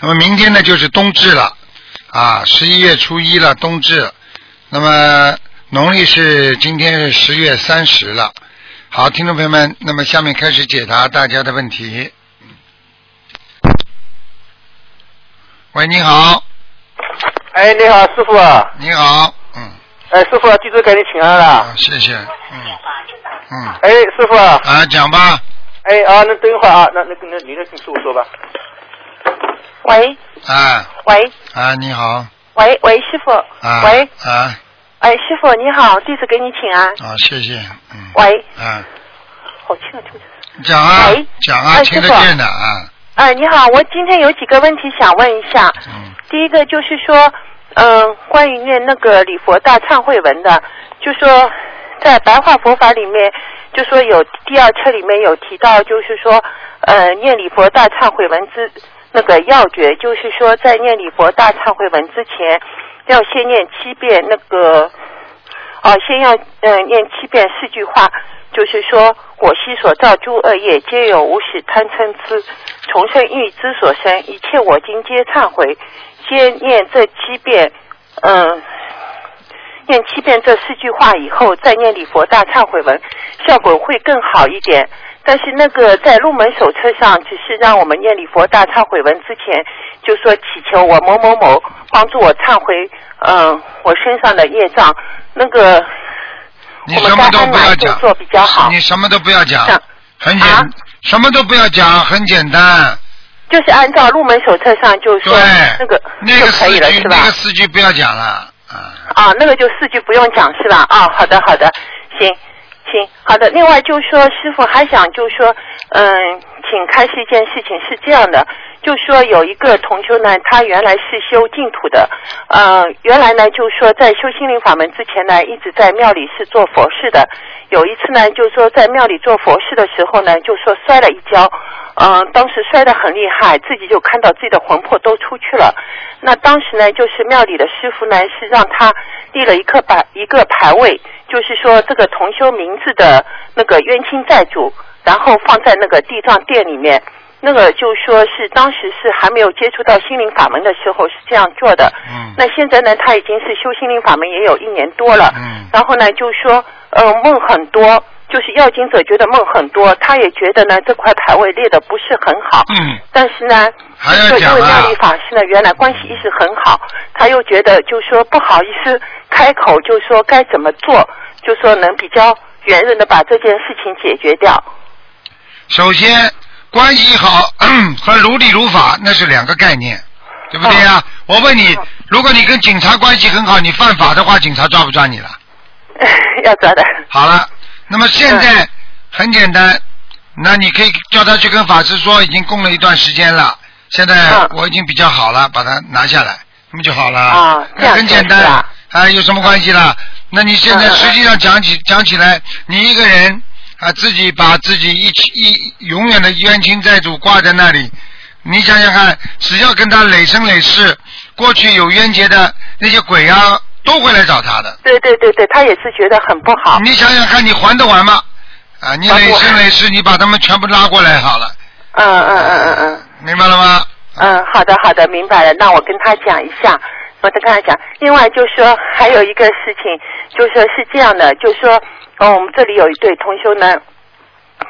那么明天呢就是冬至了啊，十一月初一了，冬至。那么农历是今天是十月三十了。好，听众朋友们，那么下面开始解答大家的问题。喂，你好，哎，你好，师傅啊！你好，嗯，哎，师傅，弟子给你请安了。啊，谢谢，嗯，嗯，哎，师傅啊！啊，讲吧，哎啊，那等一会儿啊，那那那你的跟师傅说吧。喂。啊。喂。啊，你好，喂喂，师傅。啊，喂，啊。哎，师傅你好，弟子给你请啊。啊，谢谢，嗯，喂，啊，好轻啊，听不见。讲啊喂，讲啊，哎听得见的啊，哎，你好，我今天有几个问题想问一下。嗯，第一个就是说，嗯、关于念那个礼佛大忏悔文的，就说在白话佛法里面，就说有第二册里面有提到，就是说，呃，念礼佛大忏悔文之那个要诀，就是说在念礼佛大忏悔文之前，要先念七遍那个，哦、先要呃念七遍四句话，就是说我昔所造诸恶业，皆有无始贪嗔痴，重生欲之所生，一切我今皆忏悔。先念这七遍，嗯、念七遍这四句话以后，再念礼佛大忏悔文，效果会更好一点。但是那个在入门手册上，只是让我们念礼佛大忏悔文之前，就说祈求我某某某帮助我忏悔，嗯、我身上的业障。那个你什么都不要讲，做比较好？你什么都不要讲讲，很简啊，什么都不要讲，很简单，就是按照入门手册上就对说，那个那个就可以了是吧？那个四句不要讲了，啊，啊，那个就四句不用讲是吧？啊，好的好的，行行，好的。另外就是说，师傅还想就是说，嗯，请开示一件事情是这样的，就说有一个同修呢，他原来是修净土的，呃，原来呢就是说在修心灵法门之前呢，一直在庙里是做佛事的。有一次呢，就是说在庙里做佛事的时候呢，就说摔了一跤，嗯、当时摔得很厉害，自己就看到自己的魂魄都出去了。那当时呢，就是庙里的师傅呢是让他立了一个牌一个牌位，就是说这个同修名字的那个冤亲债主，然后放在那个地藏殿里面。那个就说是当时是还没有接触到心灵法门的时候是这样做的。嗯那现在呢，他已经是修心灵法门也有一年多了。嗯然后呢，就说呃梦很多，就是要经者觉得梦很多，他也觉得呢这块牌位列的不是很好。嗯，但是呢，还要就因为讲啊妙丽法师呢原来关系一直很好，他又觉得就说不好意思开口，就说该怎么做，就说能比较圆润的把这件事情解决掉。首先关系好和如理如法那是两个概念，对不对呀？我问你哦，如果你跟警察关系很好，你犯法的话，警察抓不抓你了？要抓的。好了，那么现在很简单，那你可以叫他去跟法师说，已经供了一段时间了，现在嗯我已经比较好了，把它拿下来，那么就好了。啊很简单啊啊，有什么关系啦？那你现在实际上讲起讲起来，你一个人啊，自己把自己一起一永远的冤亲债主挂在那里，你想想看，只要跟他累生累世，过去有冤结的那些鬼啊，都会来找他的。对对对对，他也是觉得很不好。你想想看，你还得完吗？啊，你累还不完生累世，你把他们全部拉过来好了，嗯嗯嗯嗯嗯。明白了吗？嗯，好的好的，明白了。那我跟他讲一下，我再跟他讲。另外就说还有一个事情，就说是这样的，就说，嗯，我们这里有一对同修呢，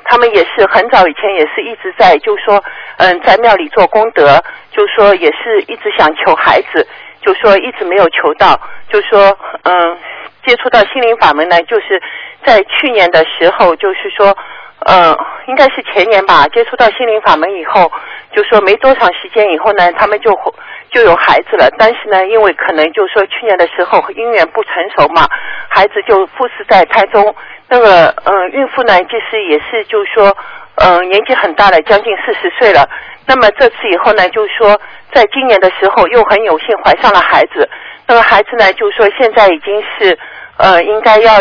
他们也是很早以前也是一直在就说，嗯，在庙里做功德，就说也是一直想求孩子，就说一直没有求到，就说，嗯，接触到心灵法门呢，就是在去年的时候，就是说。嗯，应该是前年吧，接触到心灵法门以后，就说没多长时间以后呢，他们就就有孩子了。但是呢，因为可能就说去年的时候姻缘不成熟嘛，孩子就复死在胎中。那个嗯，孕妇呢，其实也是就说嗯年纪很大了，将近四十岁了。那么这次以后呢，就是说在今年的时候又很有幸怀上了孩子。那么孩子呢，就是说现在已经是呃应该要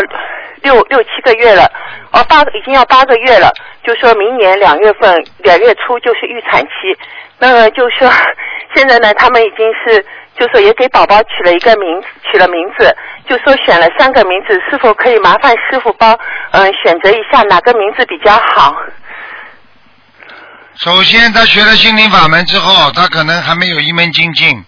六六七个月了，哦八已经要八个月了，就说明年两月份两月初就是预产期。那么就说现在呢，他们已经是就说也给宝宝取了一个名取了名字，就说选了三个名字，是否可以麻烦师傅帮嗯、选择一下哪个名字比较好？首先，他学了心灵法门之后，他可能还没有一门精进，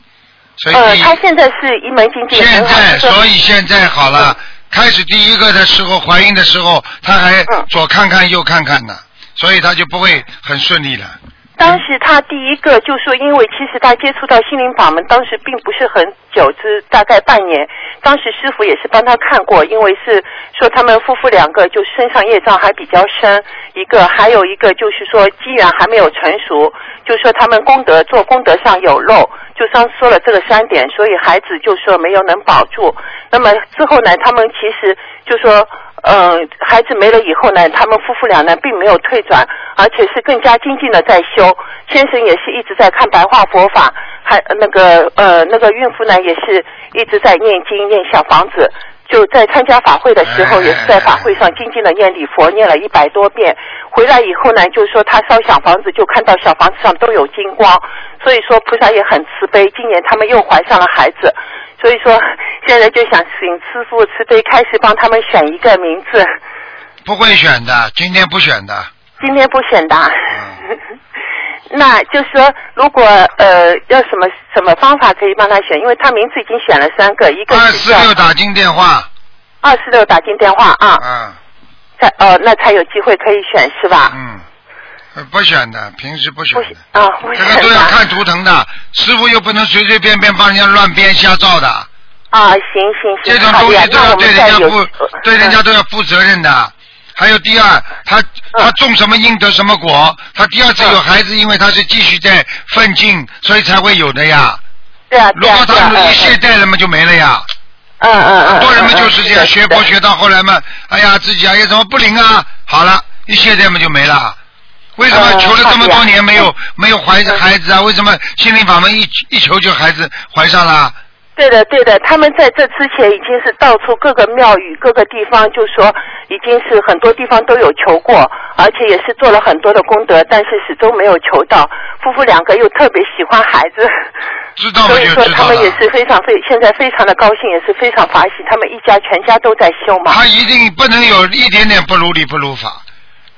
所以呃，他现在是一门精进，现在，所以现在好了。开始第一个的时候，怀孕的时候，他还嗯左看看右看看呢，所以他就不会很顺利了。当时他第一个就说，因为其实他接触到心灵法门，当时并不是很久，只大概半年。当时师傅也是帮他看过，因为是说他们夫妇两个就身上业障还比较深，一个还有一个就是说机缘还没有成熟，就说他们功德做功德上有漏，就上说了这个三点，所以孩子就说没有能保住。那么之后呢，他们其实就说。嗯，孩子没了以后呢，他们夫妇俩呢并没有退转，而且是更加精进的在修。先生也是一直在看白话佛法，还那个呃那个孕妇呢也是一直在念经念小房子。就在参加法会的时候，哎也是在法会上静静的念礼佛，念了一百多遍。回来以后呢，就是说他烧小房子，就看到小房子上都有金光，所以说菩萨也很慈悲。今年他们又怀上了孩子，所以说 现在就想请师傅慈悲开始帮他们选一个名字。不会选的，今天不选的。今天不选的。嗯那就是说，如果呃要什么什么方法可以帮他选？因为他名字已经选了三个，一个二四六打进电话，二四六打进电话啊，嗯才呃那才有机会可以选是吧？嗯，呃不选的，平时不选。啊，不选这个都要看图腾的，师傅又不能随随便便帮人家乱编瞎造的，啊，行行行，好的呀种东西，都要对人家负，对人家嗯都要负责任的。还有第二，他他种什么因得什么果，他第二次有孩子，因为他是继续在奋进，所以才会有的呀。对啊如对啊对啊果他一懈怠了嘛，就没了呀。嗯嗯嗯，很多人们嗯就是这样，学佛学到后来嘛，哎呀，自己哎呀怎么不灵啊？好了，一懈怠嘛就没了。为什么嗯求了这么多年没有没有怀嗯孩子啊？为什么心灵法门一一求就孩子怀上了？对的，对的，他们在这之前已经是到处各个庙宇、各个地方，就说已经是很多地方都有求过，而且也是做了很多的功德，但是始终没有求到。夫妇两个又特别喜欢孩子，知道吗所以说。他们也是非常非现在非常的高兴，也是非常法喜，他们一家全家都在修嘛。他一定不能有一点点不如理不如法。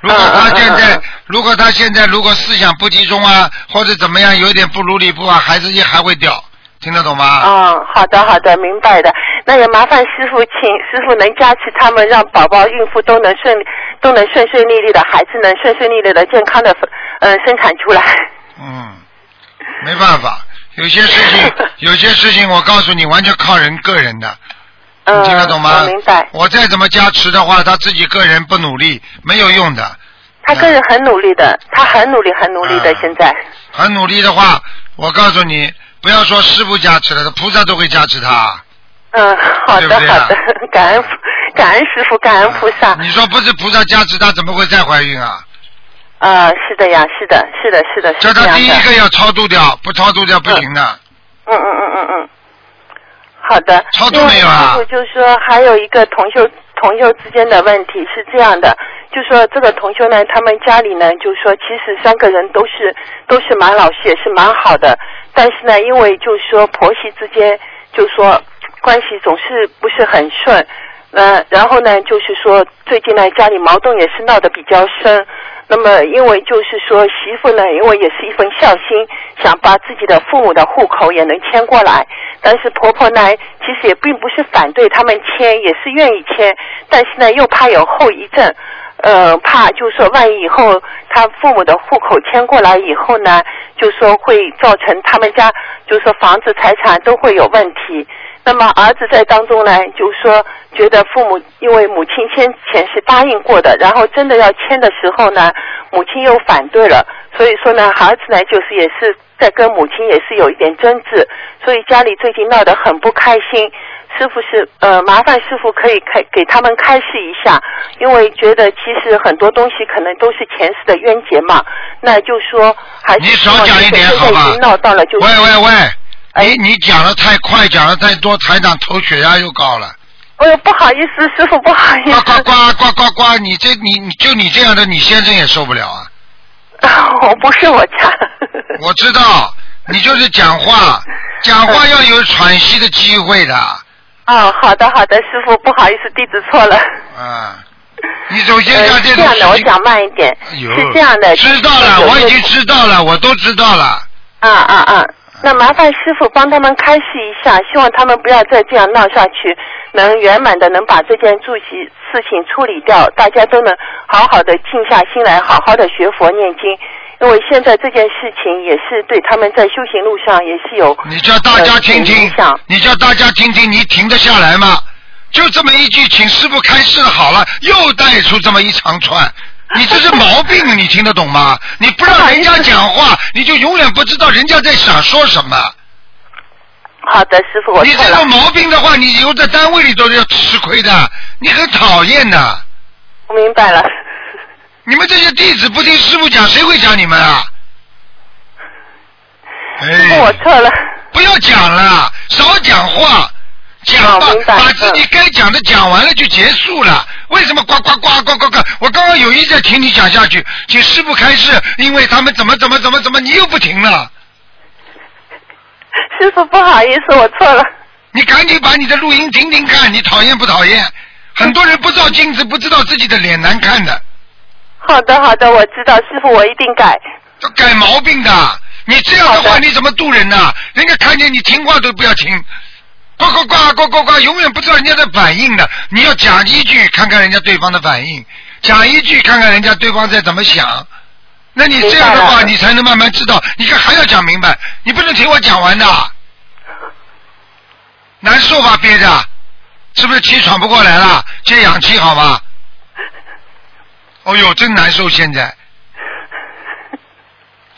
如果嗯他现在如果他现在如果思想不集中啊，或者怎么样，有一点不如理不法，孩子也还会掉，听得懂吗？嗯，好的好的，明白的。那也麻烦师傅，请师傅能加持他们，让宝宝、孕妇都能顺利，都能顺顺利利的，孩子能顺顺利利的、健康的，嗯、生产出来。嗯，没办法，有些事情，有些事情，我告诉你，完全靠人个人的，嗯，你听得懂吗？我明白。我再怎么加持的话，他自己个人不努力，没有用的。他个人很努力的，他很努力，很努力的，嗯现在。很努力的话，我告诉你，不要说师傅加持了，菩萨都会加持他。嗯，好的好的，感恩感恩师傅，感恩菩萨。你说不是菩萨加持他，怎么会再怀孕啊？啊，是的呀，是的，是的，是的，这。他第一个要超度掉，不超度掉不行的。嗯嗯嗯嗯嗯，好的。超度没有啊师傅就是说还有一个同修朋友之间的问题是这样的，就说这个同修呢，他们家里呢，就说其实三个人都是都是蛮老实，也是蛮好的，但是呢，因为就说婆媳之间就说关系总是不是很顺。呃，然后呢，就是说最近呢，家里矛盾也是闹得比较深。那么，因为就是说媳妇呢，因为也是一份孝心，想把自己的父母的户口也能迁过来，但是婆婆呢，其实也并不是反对他们迁，也是愿意迁，但是呢，又怕有后遗症，呃，怕就是说万一以后他父母的户口迁过来以后呢，就说会造成他们家就是说房子财产都会有问题。那么儿子在当中呢，就说觉得父母因为母亲先前是答应过的，然后真的要签的时候呢，母亲又反对了，所以说呢，儿子呢就是也是在跟母亲也是有一点争执，所以家里最近闹得很不开心。师傅是呃，麻烦师傅可以开给他们开示一下，因为觉得其实很多东西可能都是前世的冤结嘛。那就说还是你少讲一点现在好吧已经闹到了，就是喂喂喂，哎你你讲的太快，讲的太多，台长头血压又高了。哎呦，不好意思，师傅不好意思，呱呱呱呱呱呱！你这你你就你这样的，你先生也受不了啊！我不是我家。我知道，你就是讲话，讲话要有喘息的机会的。哦，好的好的，师傅不好意思，地址错了。啊，你首先要，这种是这样的，我，讲慢一点。是这样的，知道了，我已经知道了，我都知道了。啊啊啊！那麻烦师傅帮他们开示一下，希望他们不要再这样闹下去，能圆满的能把这件住席事情处理掉，大家都能好好的静下心来，好好的学佛念经。因为现在这件事情也是对他们在修行路上也是有你叫大家听听你叫大家听听，你停得下来吗？就这么一句，请师傅开示好了，又带出这么一长串。你这是毛病，你听得懂吗？你不让人家讲话，你就永远不知道人家在想说什么。好的，师傅，我错了你这种。毛病的话，你以后在单位里都是要吃亏的，你很讨厌的。我明白了。你们这些弟子不听师傅讲，谁会讲你们啊？师傅，我哎，错了。不要讲了，少讲话，讲吧把自己该讲的讲完了就结束了。为什么呱呱呱呱呱呱？我刚刚有意在听你讲下去，请师傅开示，因为他们怎么怎么怎么怎么，你又不停了。师傅，不好意思，我错了。你赶紧把你的录音听听看，你讨厌不讨厌？很多人不照镜子，不知道自己的脸难看的，好的，好的，我知道，师傅，我一定改。要改毛病的。你这样的话，的你怎么度人呢？人家看见你听话都不要听，呱呱呱呱呱呱，永远不知道人家的反应的。你要讲一句，看看人家对方的反应；讲一句，看看人家对方在怎么想。那你这样的话，你才能慢慢知道。你看还要讲明白，你不能听我讲完的。难受吧，憋着，是不是气喘不过来了？接氧气好吗？哦呦，真难受，现在。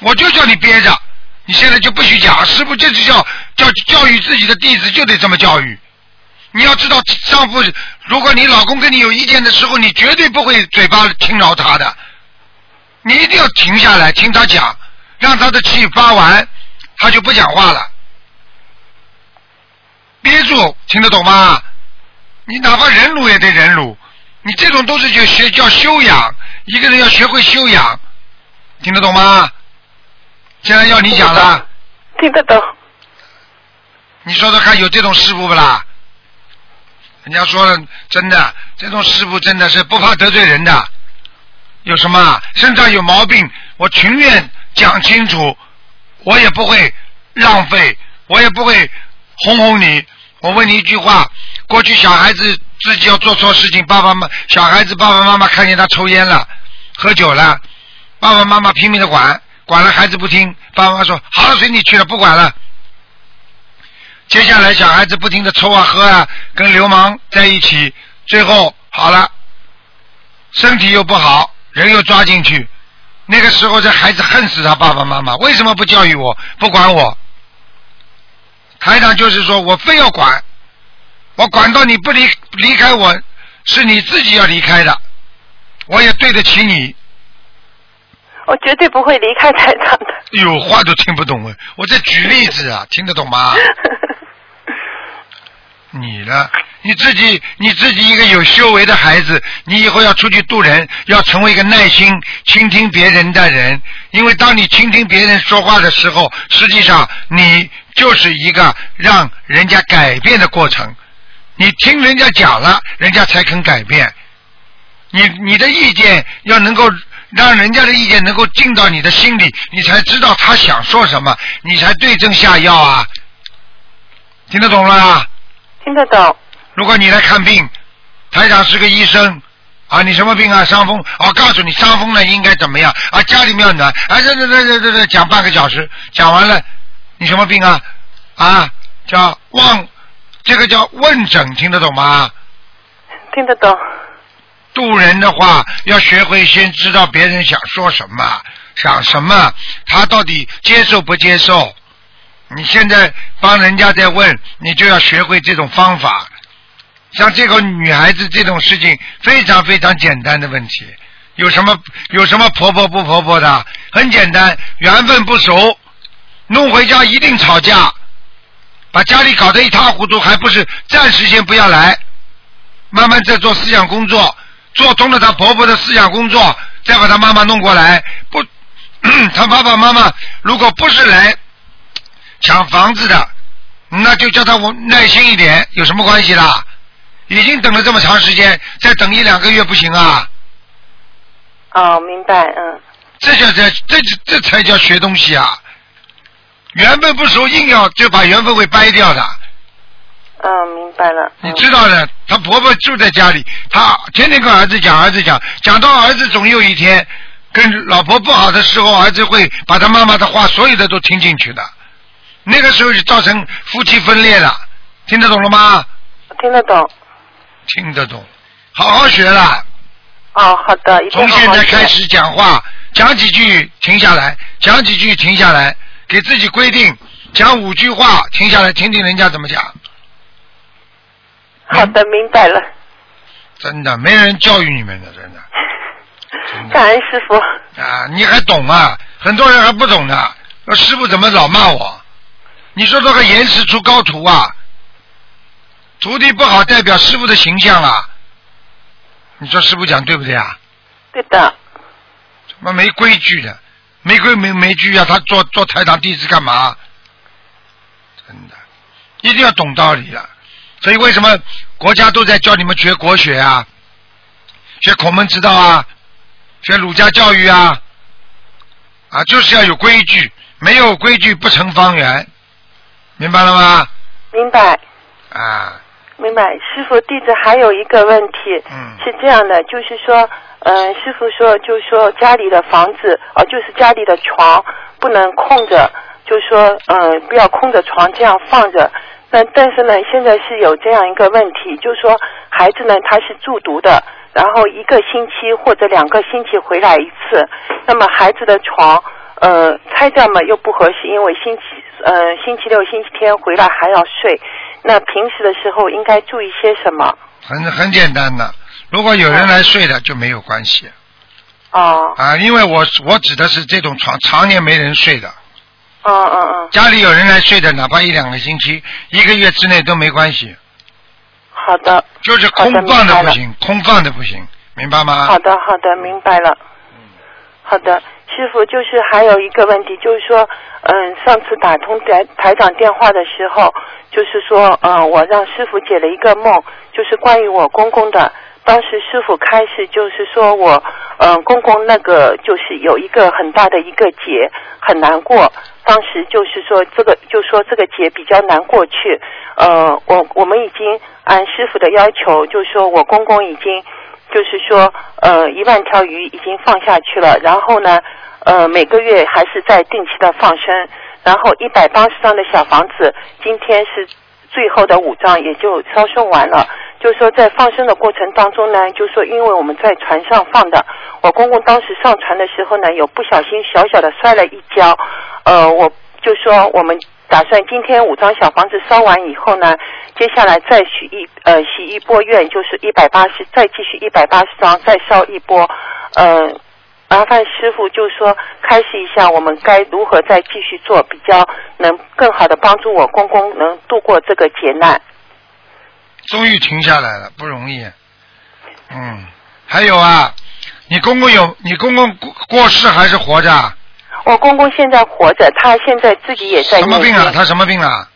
我就叫你憋着，你现在就不许讲，师傅这就叫教教育自己的弟子就得这么教育。你要知道，丈夫，如果你老公跟你有意见的时候，你绝对不会嘴巴轻饶他的，你一定要停下来听他讲，让他的气发完，他就不讲话了。憋住，听得懂吗？你哪怕忍辱也得忍辱，你这种都是就学叫修养，一个人要学会修养，听得懂吗？现在要你讲了，听得懂。你说说看，有这种师傅不啦？人家说了，真的，这种师傅真的是不怕得罪人的。有什么啊身上有毛病，我情愿讲清楚，我也不会浪费，我也不会哄哄你。我问你一句话：过去小孩子自己要做错事情，爸爸妈小孩子爸爸妈妈看见他抽烟了、喝酒了，爸爸妈妈拼命的管，管了孩子不听，爸爸妈妈说好了随你去了，不管了。接下来小孩子不停的抽啊喝啊，跟流氓在一起，最后好了，身体又不好，人又抓进去，那个时候这孩子恨死他爸爸妈妈，为什么不教育我，不管我？台长就是说我非要管，我管到你不离离开我，是你自己要离开的，我也对得起你。我绝对不会离开台长的。哎呦，话都听不懂哎，我在举例子啊，听得懂吗？你呢？你自己你自己一个有修为的孩子，你以后要出去度人，要成为一个耐心倾听别人的人。因为当你倾听别人说话的时候，实际上你就是一个让人家改变的过程。你听人家讲了，人家才肯改变。你你的意见要能够让人家的意见能够进到你的心里，你才知道他想说什么，你才对症下药啊。听得懂了啊？听得懂。如果你来看病，台长是个医生啊，你什么病啊？伤风，我、告诉你，伤风了应该怎么样啊？家里面要暖，啊，这这这这这这讲半个小时，讲完了，你什么病啊？啊，叫望，这个叫问诊，听得懂吗？听得懂。渡人的话，要学会先知道别人想说什么，想什么，他到底接受不接受？你现在帮人家在问，你就要学会这种方法。像这个女孩子这种事情非常非常简单的问题，有什么有什么婆婆不婆婆的？很简单，缘分不熟，弄回家一定吵架，把家里搞得一塌糊涂，还不是暂时先不要来，慢慢再做思想工作，做通了她婆婆的思想工作，再把她妈妈弄过来。不，她爸爸妈妈如果不是来抢房子的，那就叫她我耐心一点，有什么关系啦？已经等了这么长时间，再等一两个月不行啊！哦，明白，嗯，这叫这这这才叫学东西啊！缘分不熟，硬要就把缘分会掰掉的。嗯，明白了。你知道的，她婆婆住在家里，她天天跟儿子讲，儿子讲，讲到儿子总有一天跟老婆不好的时候，儿子会把他妈妈的话所有的都听进去的。那个时候就造成夫妻分裂了，听得懂了吗？听得懂。听得懂，好好学了。哦，好的，一定从现在开始讲话，讲几句停下来，讲几句停下来，给自己规定讲五句话，停下来听听人家怎么讲。好的，明白了。真的，没人教育你们的，真的 真的感恩师傅。啊！你还懂啊？很多人还不懂呢。那师傅怎么老骂我？你说这个严师出高徒啊，徒弟不好代表师傅的形象啊。你说师傅讲对不对啊？对的，怎么没规矩的，没规没没矩啊！他做做台长弟子干嘛？真的，一定要懂道理的。所以为什么国家都在教你们学国学啊？学孔门之道啊？学儒家教育啊？啊，就是要有规矩，没有规矩不成方圆，明白了吗？明白。啊，明白，师傅，弟子还有一个问题，嗯是这样的，就是说，嗯、师傅说，就是说家里的房子，哦、就是家里的床不能空着，就是说，嗯、不要空着床这样放着。那但是呢，现在是有这样一个问题，就是说孩子呢他是住读的，然后一个星期或者两个星期回来一次，那么孩子的床。呃，拆掉嘛又不合适，因为星期呃星期六、星期天回来还要睡。那平时的时候应该注意些什么？很很简单的。如果有人来睡的就没有关系哦，啊，因为我我指的是这种床常年没人睡的。嗯嗯嗯，家里有人来睡的，哪怕一两个星期、一个月之内都没关系，好的，就是空放的不行，空放的不行，明白吗？好的，好的，明白了。好的，师傅，就是还有一个问题，就是说，嗯，上次打通台台长电话的时候，就是说，嗯，我让师傅解了一个梦，就是关于我公公的。当时师傅开始就是说我，嗯，公公那个就是有一个很大的一个结，很难过。当时就是说这个，就说这个节比较难过去。呃，我我们已经按师傅的要求，就是说我公公已经就是说，呃，一万条鱼已经放下去了，然后呢，呃，每个月还是在定期的放生，然后一百八十张的小房子，今天是最后的五张，也就烧送完了。就是说，在放生的过程当中呢，就说，因为我们在船上放的，我公公当时上船的时候呢，有不小心小小的摔了一跤，呃，我就说我们打算今天五张小房子烧完以后呢，接下来再许一呃许一波愿，就是一百八十，再继续一百八十张，再烧一波，呃，麻烦师傅就说开示一下，我们该如何再继续做，比较能更好的帮助我公公能度过这个劫难。终于停下来了，不容易。嗯，还有啊，你公公有你公公过过世还是活着啊？我公公现在活着，他现在自己也在念什么病啊？他什么病啊？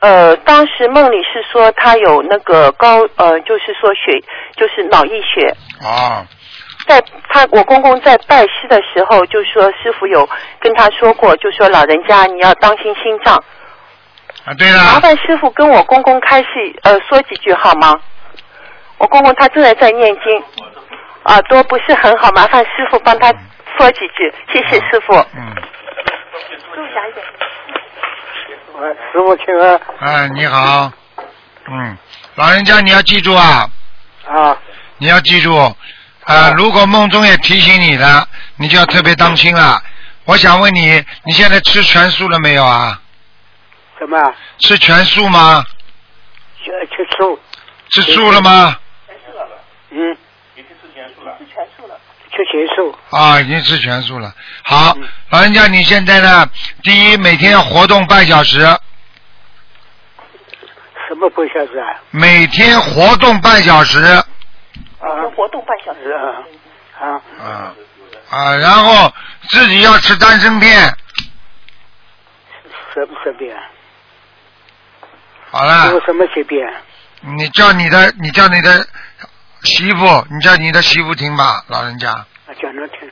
呃，当时梦里是说他有那个高呃，就是说血，就是脑溢血。啊，在他我公公在拜师的时候，就说师傅有跟他说过，就说老人家你要当心心脏。啊，对了麻，烦师傅跟我公公开示呃说几句好吗？我公公他正在在念经，耳朵不是很好，麻烦师傅帮他说几句，谢谢师傅。嗯，注意一点。喂，师傅请安哎，你好，嗯，老人家你要记住啊，啊，你要记住，啊，如果梦中也提醒你了，你就要特别当心了。我想问你，你现在吃全素了没有啊？什么？吃全素吗？吃吃素。吃素了吗？嗯。吃全素了。吃全素了。吃全素。啊，已经吃全素了。好，老人家，你现在呢？第一，每天要活动半小时，什么半小时啊？每天活动半小时。啊。活动半小时。啊。啊。啊啊，然后自己要吃丹参片。什么什么好了。什么随便？你叫你的，你叫你的媳妇，你叫你的媳妇听吧，老人家。讲着听。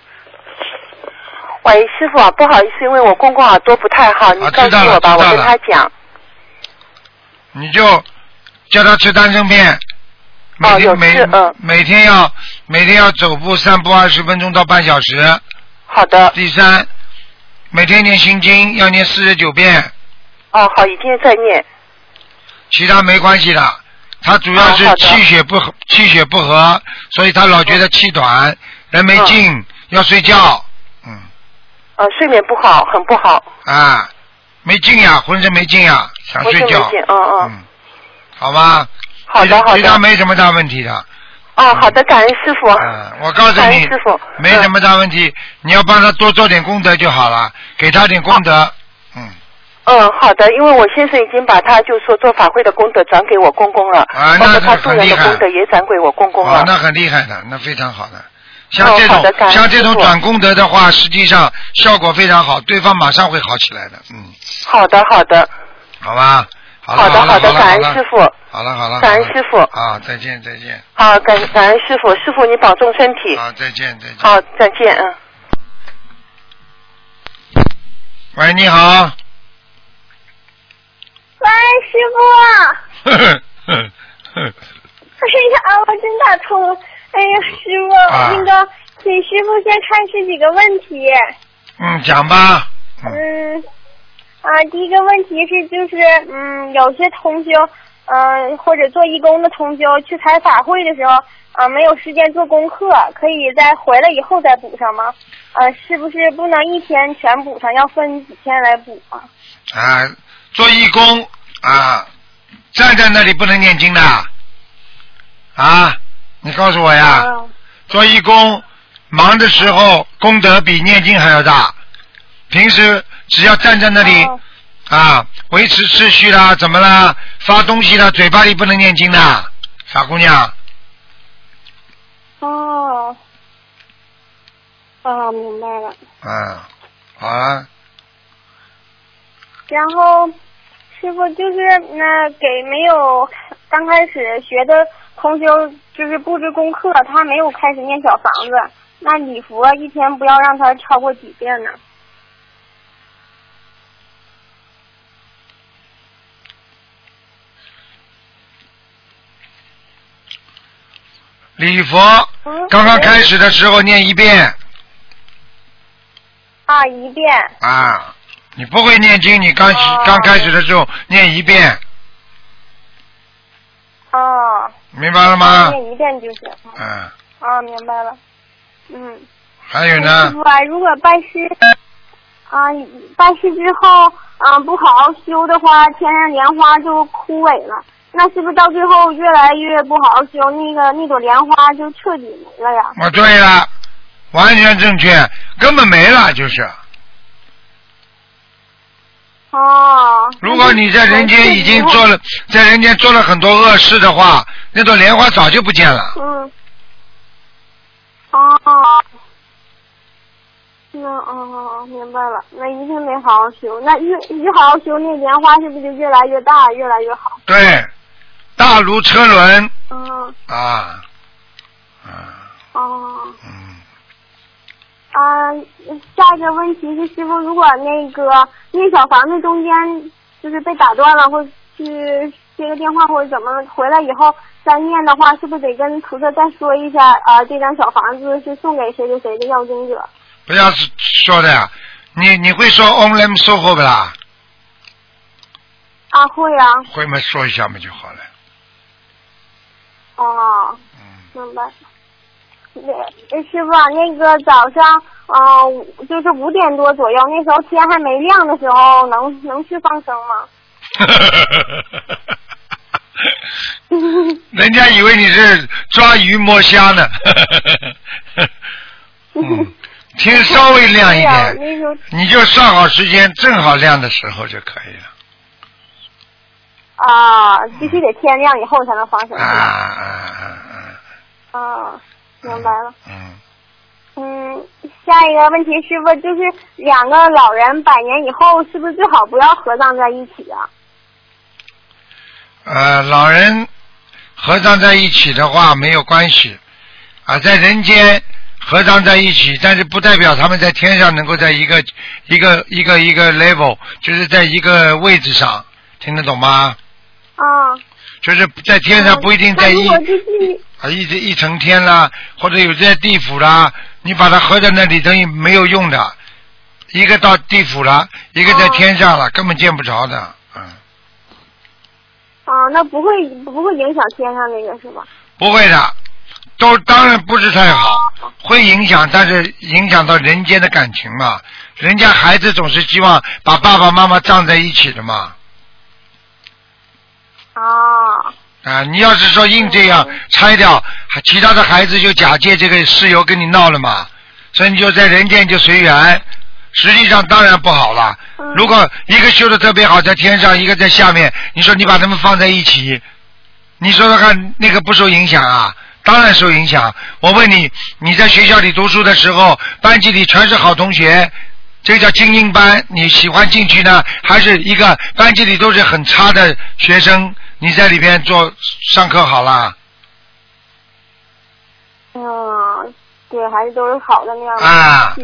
喂，师傅啊，不好意思，因为我公公耳朵不太好，你告诉我吧，我跟他讲。你就叫他吃丹参片，每天、每每天要每天要走步散步二十分钟到半小时。好的。第三，每天念心经要念四十九遍。哦，好，已经在念。其他没关系的，他主要是气血不和，气血不和，所以他老觉得气短，人没劲，要睡觉。嗯。呃，睡眠不好，很不好。啊，没劲呀，浑身没劲呀，想睡觉。嗯嗯。好吧。好的好的。其他没什么大问题的。哦，好的，感恩师傅。嗯，我告诉你，师傅，没什么大问题，你要帮他多做点功德就好了，给他点功德。嗯。嗯，好的，因为我先生已经把他就说做法会的功德转给我公公了，啊，包括他助人的功德也转给我公公了。啊，那很厉害的，那非常好的。像这种像这种转功德的话，实际上效果非常好，对方马上会好起来的，嗯。好的，好的。好吧。好的，好的，感恩师傅。好了，好了。感恩师傅。啊，再见，再见。好，感感恩师傅，师傅你保重身体。好，再见，再见。好，再见，嗯。喂，你好。喂，师傅。哎呀，我真打通了！哎呀，师傅，那个，请师傅先开始几个问题。嗯，讲吧。嗯。啊，第一个问题是，就是嗯，有些同修，嗯，或者做义工的同修去开法会的时候，啊，没有时间做功课，可以在回来以后再补上吗？呃，是不是不能一天全补上，要分几天来补啊？啊，做义工啊，站在那里不能念经的啊！你告诉我呀，做义工忙的时候功德比念经还要大，平时。只要站在那里啊，维持秩序啦，怎么啦？发东西啦，嘴巴里不能念经的，傻姑娘。哦，哦，明白了。嗯，好啊。然后，师傅就是那给没有刚开始学的同修，就是布置功课，他没有开始念小房子，那礼佛一天不要让他超过几遍呢？礼佛刚刚开始的时候念一遍。啊，一遍。啊，你不会念经，你刚刚开始的时候念一遍。哦。明白了吗？念一遍就是。嗯。啊，明白了。嗯。还有呢。师傅啊，如果拜师啊，拜师之后啊不好好修的话，天上莲花就枯萎了。那是不是到最后越来越不好好修，那个那朵莲花就彻底没了呀？啊，对了，完全正确，根本没了就是。哦。如果你在人间已经做了，在人间做了很多恶事的话，那朵莲花早就不见了。嗯。哦。那哦，明白了。那一定得好好修，那越越好好修，那莲花是不是就越来越大，越来越好？对。大如车轮。嗯。啊。啊。哦。嗯。啊，下一个问题是，师傅，如果那个那小房子中间就是被打断了，或去接个电话或者怎么回来以后再念的话，是不是得跟菩萨再说一下啊？这张小房子是送给谁谁谁的要经者？不要说的呀，你你会说 only 售后不啦？啊，会啊。会嘛，说一下嘛就好了。哦，明白。那师傅，那个早上，嗯，就是五点多左右，那时候天还没亮的时候，能能去放生吗？人家以为你是抓鱼摸虾呢。嗯，天稍微亮一、点，你就算好时间，正好亮的时候就可以了。啊，必须得天亮以后才能放生，啊啊吧？啊啊啊，明白了。啊！嗯，嗯，下一个问题，师傅就是两个老人百年以后，是不是最好不要合葬在一起啊？呃，老人合葬在一起的话没有关系啊，在人间合葬在一起，但是不代表他们在天上能够在一个一个一个一个 level，就是在一个位置上，听得懂吗？啊，就是在天上不一定在一那如果就是啊一一层天啦，或者有在地府啦，你把它合在那里等于没有用的，一个到地府了，一个在天上了，根本见不着的，嗯，啊，那不会不会影响天上那个是吧？不会的，都当然不是太好，会影响，但是影响到人间的感情嘛，人家孩子总是希望把爸爸妈妈葬在一起的嘛，啊，啊，你要是说硬这样拆掉，其他的孩子就假借这个事由跟你闹了嘛，所以你就在人间就随缘，实际上当然不好了。嗯如果一个修的特别好，在天上，一个在下面，你说你把他们放在一起，你说说看，那个不受影响啊？当然受影响。我问你，你在学校里读书的时候，班级里全是好同学，这个叫精英班，你喜欢进去呢，还是一个班级里都是很差的学生，你在里边做上课好啦？嗯，对，还是都是好的那样的啊。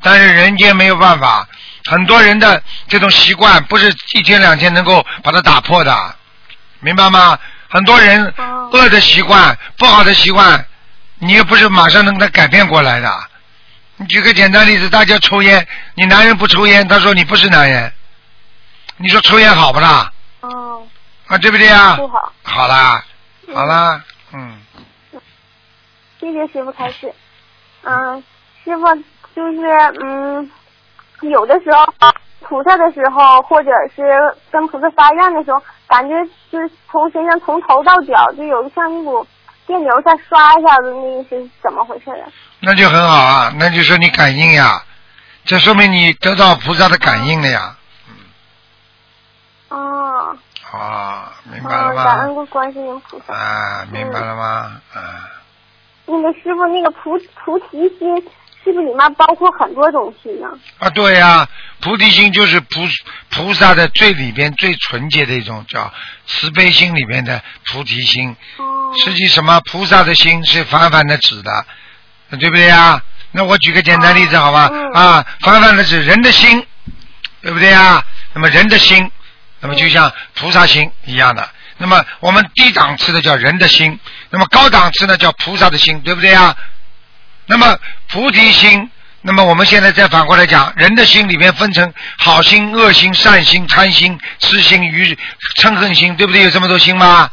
但是人间没有办法，很多人的这种习惯不是一天两天能够把它打破的，明白吗？很多人哦恶的习惯、不好的习惯，你也不是马上能给他改变过来的。你举个简单例子，大家抽烟，你男人不抽烟，他说你不是男人，你说抽烟好不啦？哦，啊，对不对啊？不好。好啦，好啦，嗯，谢谢师傅开示。嗯，师傅就是嗯，有的时候菩萨的时候，或者是跟菩萨发愿的时候，感觉就是从身上从头到脚就有像一股电流在刷一下子，那个是怎么回事啊？那就很好啊，那就说你感应呀，这说明你得到菩萨的感应了呀。哦，啊，明白了吗，感？恩观世音菩萨。啊，明白了吗？啊，那个师傅，那个菩菩提心是不是里面包括很多种心呢？啊，对呀、菩提心就是菩菩萨的最里边最纯洁的一种叫慈悲心里边的菩提心。哦，实际什么菩萨的心是凡凡的指的，对不对呀？那我举个简单例子好吧？嗯啊，凡凡的指人的心，对不对呀？那么人的心，那么就像菩萨心一样的。那么我们低档次的叫人的心，那么高档次呢叫菩萨的心，对不对啊？那么菩提心，那么我们现在再反过来讲，人的心里面分成好心、恶心、善心、贪心、痴心、愚嗔恨心，对不对？有这么多心吗？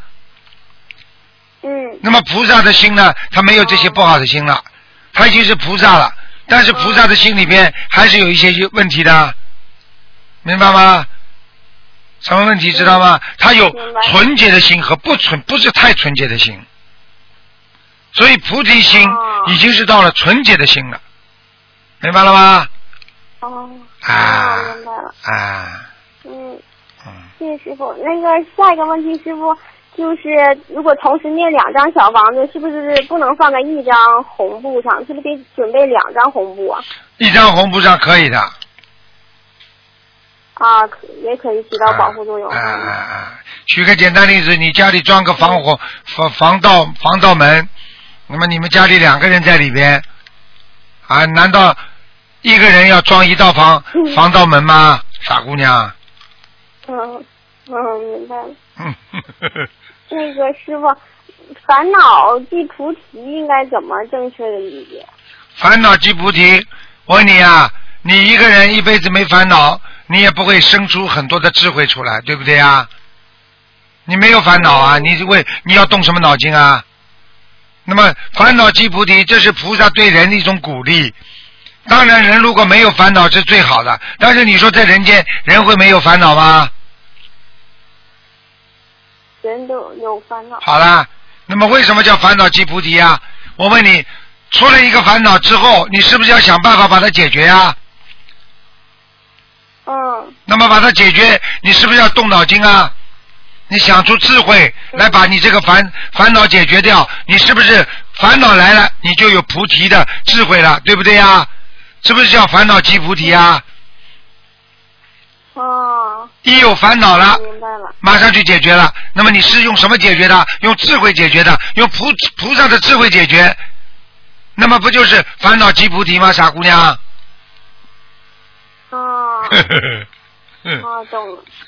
嗯，那么菩萨的心呢，他没有这些不好的心了，他已经是菩萨了，但是菩萨的心里面还是有一些问题的，明白吗？什么问题知道吗？他有纯洁的心和不纯，不是太纯洁的心，所以菩提心哦已经是到了纯洁的心了，明白了吗？哦，啊哦明白了。啊，嗯，嗯，谢谢师傅。那个下一个问题，师傅就是如果同时念两张小房子，是不是不能放在一张红布上？是不是得准备两张红布啊？一张红布上可以的，啊，可也可以起到保护作用。啊啊啊！举个简单例子，你家里装个防火防防盗防盗门，那么你们家里两个人在里边，啊，难道一个人要装一道防嗯防盗门吗？傻姑娘，嗯嗯，明白了。嗯，那个师傅，烦恼即菩提应该怎么正确的理解？烦恼即菩提。我问你啊，你一个人一辈子没烦恼，你也不会生出很多的智慧出来，对不对啊？你没有烦恼啊，你为你要动什么脑筋啊？那么烦恼即菩提，这是菩萨对人的一种鼓励。当然，人如果没有烦恼是最好的，但是你说在人间，人会没有烦恼吗？人都有烦恼。好啦，那么为什么叫烦恼即菩提啊？我问你，出了一个烦恼之后，你是不是要想办法把它解决呀、嗯那么把它解决，你是不是要动脑筋啊？你想出智慧来把你这个烦烦恼解决掉，你是不是烦恼来了，你就有菩提的智慧了，对不对呀？是不是叫烦恼即菩提啊？哦，一有烦恼了，明白了。马上就解决了。那么你是用什么解决的？用智慧解决的，用菩菩萨的智慧解决。那么不就是烦恼即菩提吗，傻姑娘？哦呵呵呵嗯哦，懂了。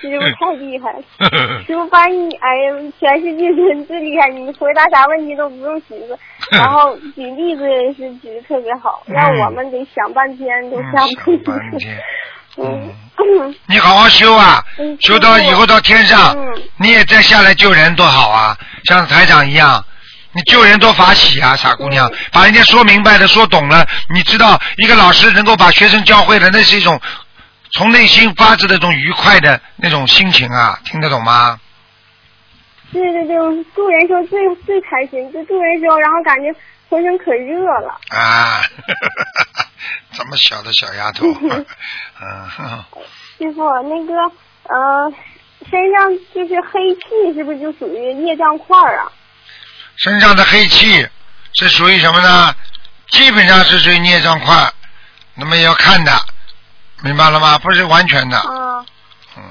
师傅太厉害了。师傅把你，哎呀，全世界人最厉害，你回答啥问题都不用寻思，然后举例子也是举的特别好，让我们得想半天都嗯想不想半出。天。嗯，你好好修啊嗯，修到以后到天上嗯，你也再下来救人多好啊，像台长一样。你救人多法喜啊，傻姑娘，把人家说明白的、说懂了，你知道一个老师能够把学生教会的，那是一种从内心发自的那种愉快的那种心情啊，听得懂吗？对对对，助人时候最最开心，就助人时候，然后感觉浑身可热了。啊，这么小的小丫头，嗯，哼师傅，那个呃，身上就是黑气，是不是就属于孽障块儿啊？身上的黑气是属于什么呢？基本上是属于孽障块，那么也要看的，明白了吗？不是完全的，啊，嗯，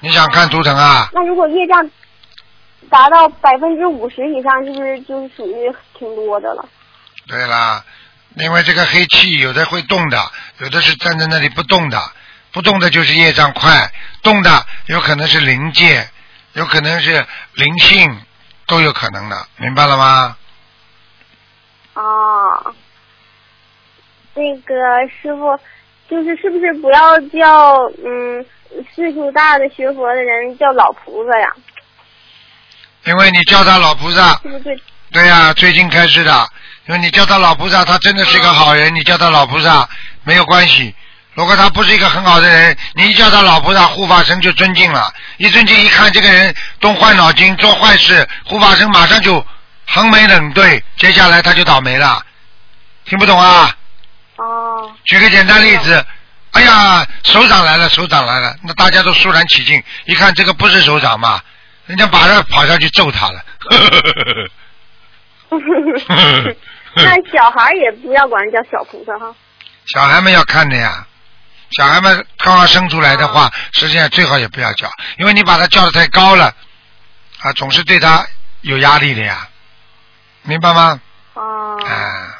你想看图腾啊？那如果业障达到百分之五十以上，是不是就是属于挺多的了？对啦，因为这个黑气有的会动的，有的是站在那里不动的，不动的就是业障块，动的有可能是灵界，有可能是灵性，都有可能的，明白了吗？哦，那个师傅，就是是不是不要叫嗯岁数大的学佛的人叫老菩萨呀？因为你叫他老菩萨，是不是对？对呀、最近开始的，因为你叫他老菩萨，他真的是一个好人，你叫他老菩萨没有关系。如果他不是一个很好的人，你一叫他老菩萨，护法神就尊敬了。一尊敬，一看这个人动坏脑筋，做坏事，护法神马上就横眉冷对，接下来他就倒霉了。听不懂啊？哦，举个简单例子，哎呀，首长来了，首长来了，那大家都肃然起敬，一看这个不是首长嘛，人家马上跑上去揍他了。那小孩儿也不要管人叫小菩萨哈。小孩们要看的呀，小孩们刚刚生出来的话，实际上最好也不要叫，因为你把他叫的太高了，啊，总是对他有压力的呀，明白吗？哦。啊，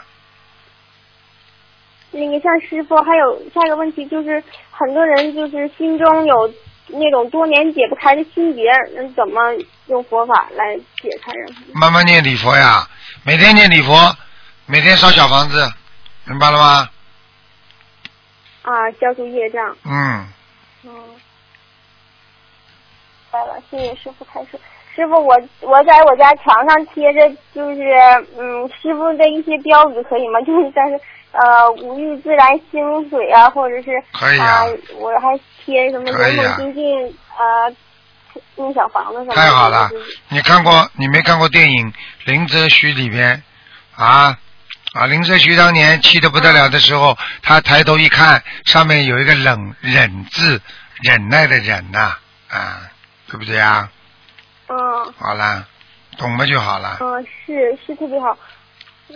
那个像师傅，还有下一个问题就是，很多人就是心中有那种多年解不开的心结，那怎么用佛法来解开呀？慢慢念礼佛呀，每天念礼佛，每天烧小房子，明白了吗？啊，消除业障。嗯，嗯。明白了，谢谢师傅开始。师傅，我我在我家墙上贴着就是嗯师傅的一些标语，可以吗？就是但是呃无欲自然心水啊，或者是可以啊我还贴什么勇可以啊猛精进呃弄小房子什么的。太好了就是，你看过你没看过电影《林则徐》里边啊啊，林则徐当年气得不得了的时候，他抬头一看，上面有一个冷忍字，忍耐的忍呐啊对不对啊？嗯好了，懂了就好了。嗯是是特别好。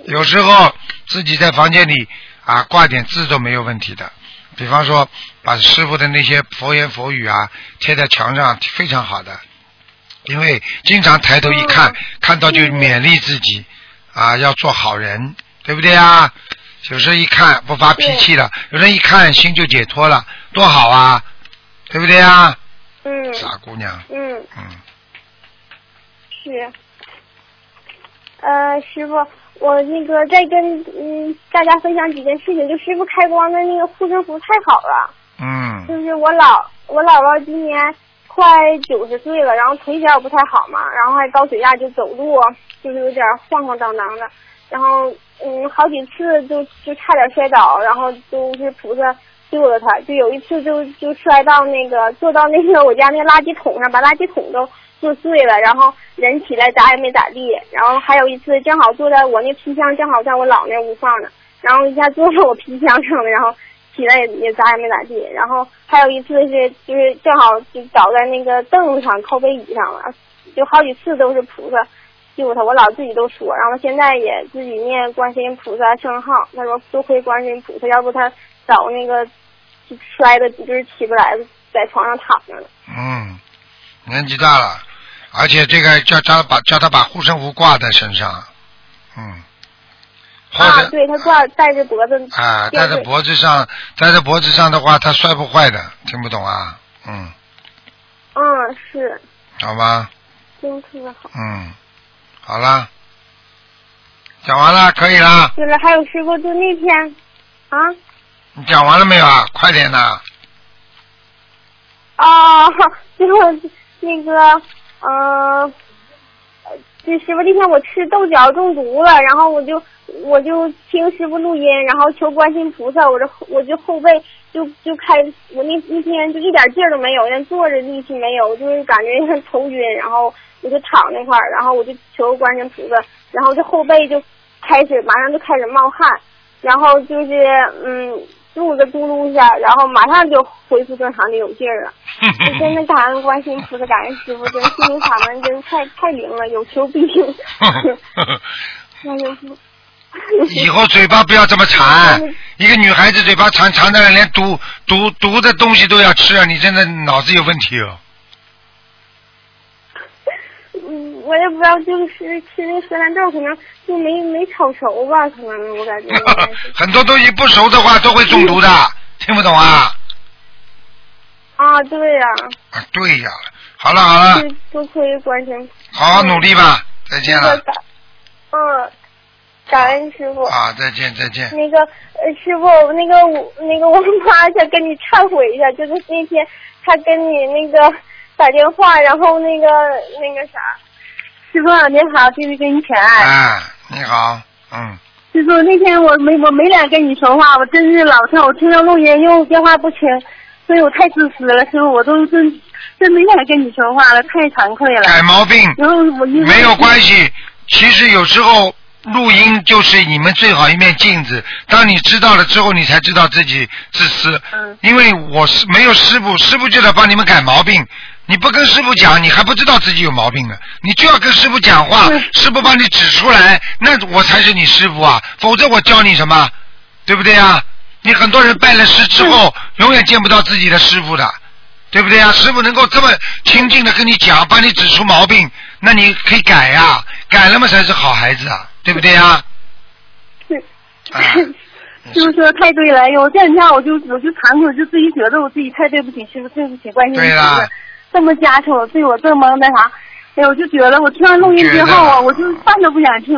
有时候自己在房间里啊挂点字都没有问题的，比方说把师傅的那些佛言佛语啊贴在墙上，非常好的。因为经常抬头一看，看到就勉励自己啊要做好人，对不对啊？有时候一看不发脾气了，有人一看心就解脱了，多好啊，对不对啊？嗯傻姑娘，嗯嗯，是。呃，师傅，我那个再跟嗯大家分享几件事情，就师傅开光的那个护身符太好了。嗯就是我姥我姥姥今年快九十岁了，然后腿脚不太好嘛，然后还高血压，就走路就是有点晃晃荡荡的，然后嗯好几次就就差点摔倒，然后都是菩萨救了他，就有一次就就摔到那个坐到那个我家那垃圾桶上，把垃圾桶都坐碎了，然后人起来咋也没咋地。然后还有一次正好坐在我那皮箱，正好在我姥那屋放着，然后一下坐在我皮箱上了，然后起来也也咋也没咋地。然后还有一次是就是正好就倒在那个凳子上靠背椅上了，就好几次都是菩萨救他，我老自己都说，然后现在也自己念观世音菩萨圣号，他说多亏观世音菩萨，要不他早那个就摔的就是起不来，在床上躺着了。嗯，年纪大了，而且这个叫他把叫他把护身符挂在身上，嗯，或啊，对他挂戴着脖子啊，戴在脖子上，戴在脖子上的话，他摔不坏的，听不懂啊？嗯，嗯，是，好吧，真特别好。嗯，好了，讲完了，可以了，对了，还有师傅，就那天啊你讲完了没有啊？快点呐！啊，最 后那个嗯。呃师傅那天我吃豆角中毒了，然后我就我就听师傅录音，然后求观世音菩萨，我这我这后背就就开，我那那天就一点劲儿都没有，连坐着力气没有，就是感觉像头晕，然后我就躺那块儿，然后我就求观世音菩萨，然后这后背就开始马上就开始冒汗，然后就是嗯肚子咕噜一下，然后马上就恢复正常的有劲儿了。我真的感恩观世音菩萨，感恩师傅，真心灵法门真太太灵了，有求必应。以后嘴巴不要这么馋，一个女孩子嘴巴馋馋的，连毒毒毒的东西都要吃啊！你真的脑子有问题哦。嗯，我也不知道，就是吃那荷兰豆，可能就没没炒熟吧，可能我感觉。很多东西不熟的话都会中毒的，听不懂啊？啊，对呀、啊，对呀，好了好了，多亏关心。好好努力吧，再见了，嗯，感恩师傅。啊，再见再见。那个呃，师傅，那个我那个我妈想跟你忏悔一下，就是那天她跟你那个打电话，然后那个那个啥，师傅您好，弟弟给你请安。哎，你好，嗯，师傅，那天我没我没脸跟你说话，我真是老听我听到录音，因为我电话不清，所以我太自私了，师傅，我都真真没脸跟你说话了，太惭愧了。改毛病然后我一没有关系，其实有时候录音就是你们最好一面镜子。当你知道了之后，你才知道自己自私。嗯因为我是没有师傅，师傅就得帮你们改毛病。你不跟师傅讲，你还不知道自己有毛病呢。你就要跟师傅讲话，嗯师傅帮你指出来，那我才是你师傅啊！否则我教你什么？对不对啊？你很多人拜了师之后，永远见不到自己的师傅的，对不对啊？师傅能够这么亲近的跟你讲，帮你指出毛病，那你可以改呀，改了嘛才是好孩子啊，对不对。啊 师傅说的太对了，哎呦，这两天我就我就惭愧，就自己觉得我自己太对不起师傅，对不起观世音菩对啦萨，这么加持我，对我这么那啥，哎呦，我就觉得我听完录音之后啊，我就饭都不想吃，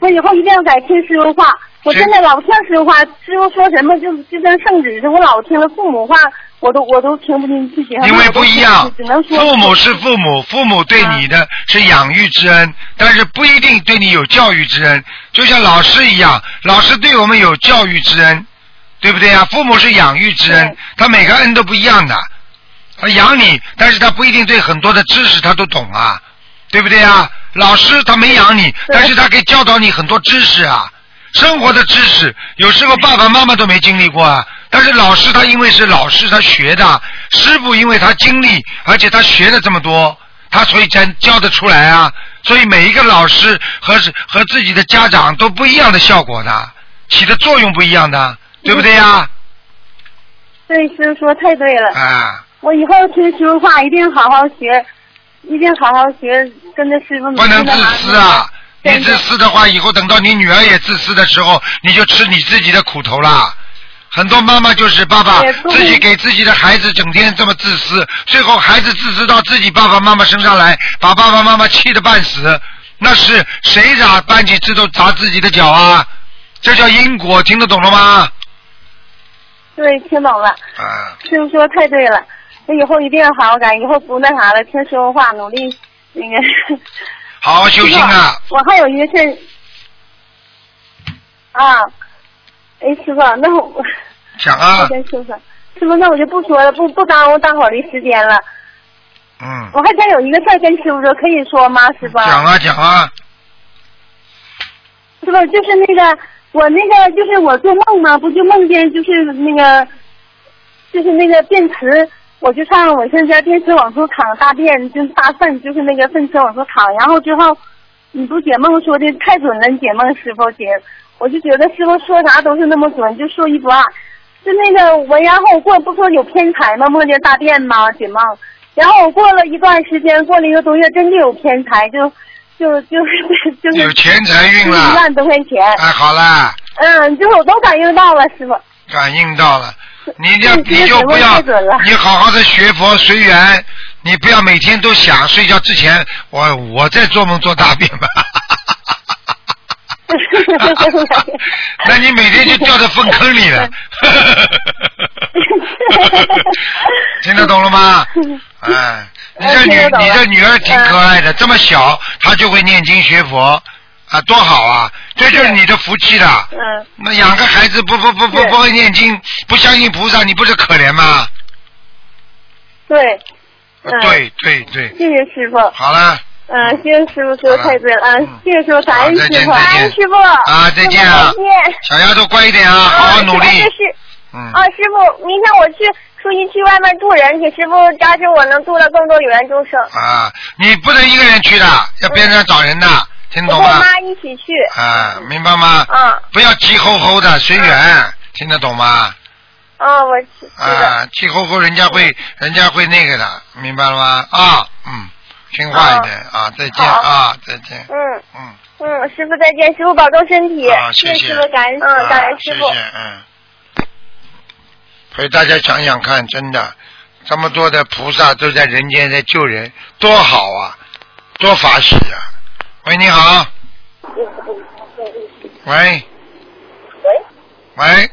我以后一定要改听师傅话，我真的老听师傅话，师傅说什么就就跟圣旨似的，我老听了父母话，我都我都听不进去，因为不一样，只能说父母是父母，父母对你的是养育之恩，但是不一定对你有教育之恩。就像老师一样，老师对我们有教育之恩，对不对呀？父母是养育之恩，他每个恩都不一样的。他养你，但是他不一定对很多的知识他都懂啊，对不对啊？老师他没养你，但是他可以教导你很多知识啊。生活的知识，有时候爸爸妈妈都没经历过啊。但是老师他因为是老师，他学的，师傅因为他经历，而且他学了这么多，他所以才教得出来啊。所以每一个老师和和自己的家长都不一样的效果的，起的作用不一样的，对不对呀？对师傅说太对了，啊，我以后听师傅话一定好好学，一定好好学，跟着师傅不能自私啊！你自私的话，以后等到你女儿也自私的时候，你就吃你自己的苦头啦。很多妈妈就是爸爸自己给自己的孩子整天这么自私，最后孩子自私到自己爸爸妈妈身上来，把爸爸妈妈气得半死。那是谁咋搬起石头砸自己的脚啊？这叫因果，听得懂了吗？对，听懂了。啊，师傅说太对了，我以后一定要好好改，以后不那啥了，听师傅话，努力那个。好好修行啊！我还有一个事啊，哎，师傅，那我讲啊我，再说说，师傅，那我就不说了，不不耽误大伙儿的时间了。嗯，我还想有一个事儿跟师傅说，可以说吗，师傅？讲啊讲啊，师傅就是那个我那个就是我做梦嘛，不就梦见就是那个就是那个电池，我就上我现在电池往出淌大便，就是大粪，就是那个粪池往出淌，然后之后你不解梦说的太准了，你解梦师傅解，我就觉得师傅说啥都是那么准，就说一不二。就那个我，然后我过不说有偏财吗？梦见大便吗？解梦。然后我过了一段时间，过了一个多月，真的有偏财，就就就是就是有钱财运了一，万多块钱。哎，好啦，嗯，就是我都感应到了，师傅。感应到了，你就嗯你就不要你好好的学佛随缘，你不要每天都想睡觉之前，我我在做梦做大便吧。那你每天就掉在粪坑里了。听得懂了吗？哎，你这女你这女儿挺可爱的，这么小她就会念经学佛啊，多好啊！这就是你的福气了。嗯，那养个孩子不不不不不会念经，不相信菩萨，你不是可怜吗？对，嗯。对对对，谢谢师傅。好了嗯，谢谢师傅说的太对了，嗯，谢谢师傅，感恩师傅，感恩师傅。啊，再见啊。再见，小丫头乖一点啊，好好努力。啊。是嗯，啊，师傅，明天我去出去去外面渡人，请师傅加持我能渡到更多有缘众生。啊，你不能一个人去的，要边上找人的，听懂吗？妈一起去。啊，明白吗？嗯不要急吼吼的，随缘，听得懂吗？啊，我。啊，急吼吼人家会，人家会那个的，明白了吗？啊，嗯，听话一点啊，再见好啊，再见，嗯嗯，嗯，师傅再见，师傅保重身体。啊，谢谢，师傅，感恩，嗯，感恩师傅。啊谢谢，嗯。所以大家想想看，真的，这么多的菩萨都在人间在救人，多好啊，多法喜啊！喂，你好。喂。喂。喂。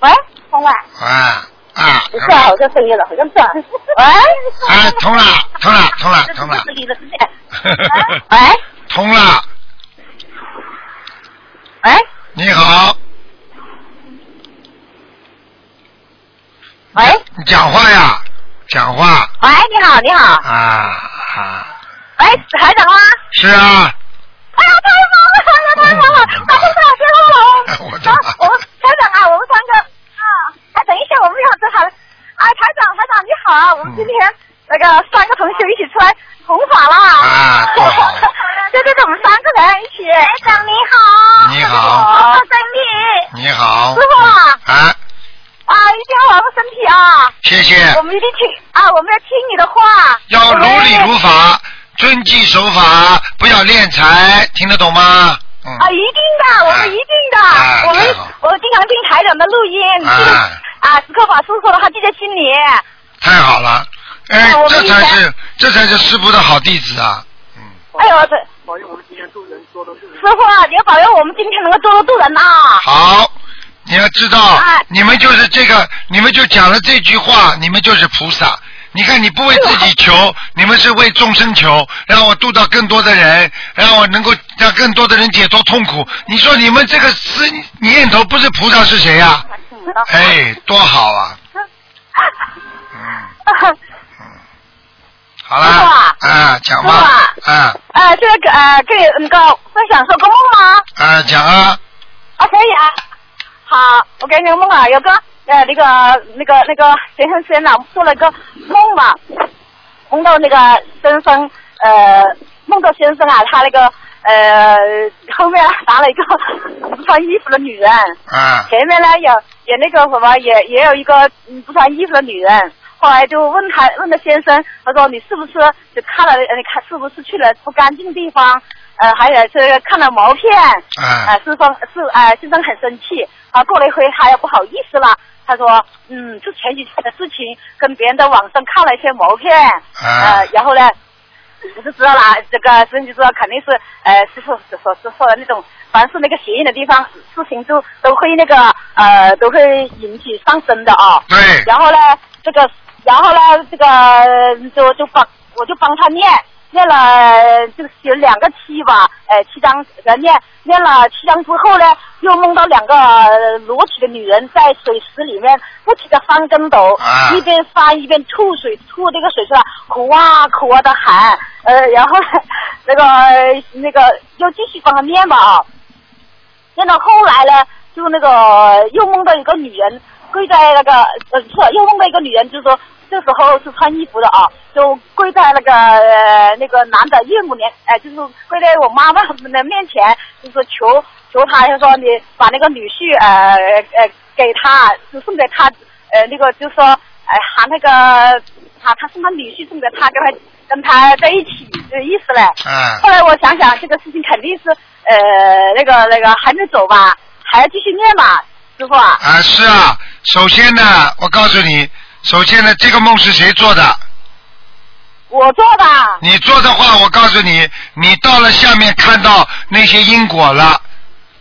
喂，通了。啊啊。不是啊，好像声音了，好像是啊。喂。啊，通了，通了，通了，通了。喂。通了。喂。你好。喂。你讲话呀，讲话喂，你好，你好。啊啊！喂，台长吗？是啊。哎呀，太棒了，太棒了，打通了，太好了。我的啊，我们台长啊，我们三个啊，哎，等一下，我们要正好了。啊，台长，台长你好啊，我们今天那个三个同学一起出来弘法了。啊多好对对对，我们三个人一起。台长你好。你好身体。你好。师傅啊。啊，啊，一定要保重身体啊。谢谢。我们一定听啊，我们要听你的话。要如理如法，遵纪守法，不要敛财，听得懂吗？嗯。啊，一定的，我们一定的，啊我们我经常听台长的录音，啊时刻把师傅的话记在心里。太好了，哎这才是这才是师傅的好弟子啊！嗯哎呦，这保佑我们今天渡人多多渡人。师傅啊，你要保佑我们今天能够多多渡人呐。好，你要知道哎，你们就是这个，你们就讲了这句话，你们就是菩萨。你看，你不为自己求，你们是为众生求，让我度到更多的人，让我能够让更多的人解脱痛苦。你说你们这个思念头不是菩萨是谁呀、哎，多好啊！嗯，好啦啊，啊，讲吧，啊呃，这个呃，可以那个分享说个梦吗？啊，讲啊，啊，可以啊。好，我给你个梦啊，有个呃那个那个那个先生先生做了个梦嘛，梦到那个先生呃梦到先生啊，他那个呃后面拿了一个 不穿衣服的女人，啊前面呢有有那个什么也也有一个嗯不穿衣服的女人。后来就问他问他先生，他说你是不是就看了呃你看是不是去了不干净的地方？呃，还有是看了毛片，啊啊，是说是啊，先生很生气，啊，过了一会他又不好意思了，他说，嗯，就前几天的事情，跟别人在网上看了一些毛片，啊呃，然后呢，我就知道了，这个师傅就知道肯定是呃师傅所所所说的那种，凡是那个邪淫的地方，事情就都会那个呃都会引起上升的啊。对，然后呢，这个，然后呢，这个就就帮我就帮他念，念了就是写两个七吧，呃七张呃念念了七张之后呢，又梦到两个呃裸体的女人在水池里面不停的翻跟斗，啊一边翻一边吐水，吐那个水出来，苦啊苦啊的喊，呃然后呢 那个那个又继续帮他念吧啊。念到后来呢，就那个又梦到一个女人跪在那个呃，是又梦到一个女人，就是说这时候是穿衣服的啊，就跪在那个、呃、那个男的岳母面，哎、就是跪在我妈妈的面前，就是求求他，就说你把那个女婿呃呃给他，就送给他，呃那个就是说哎喊那个他他送他女婿送给他，跟他跟他在一起的意思嘞。嗯后来我想想，这个事情肯定是呃那个那个还没走吧，还要继续念嘛，师傅啊。啊是啊，首先呢，我告诉你，首先呢，这个梦是谁做的？我做的。你做的话，我告诉你，你到了下面看到那些因果了，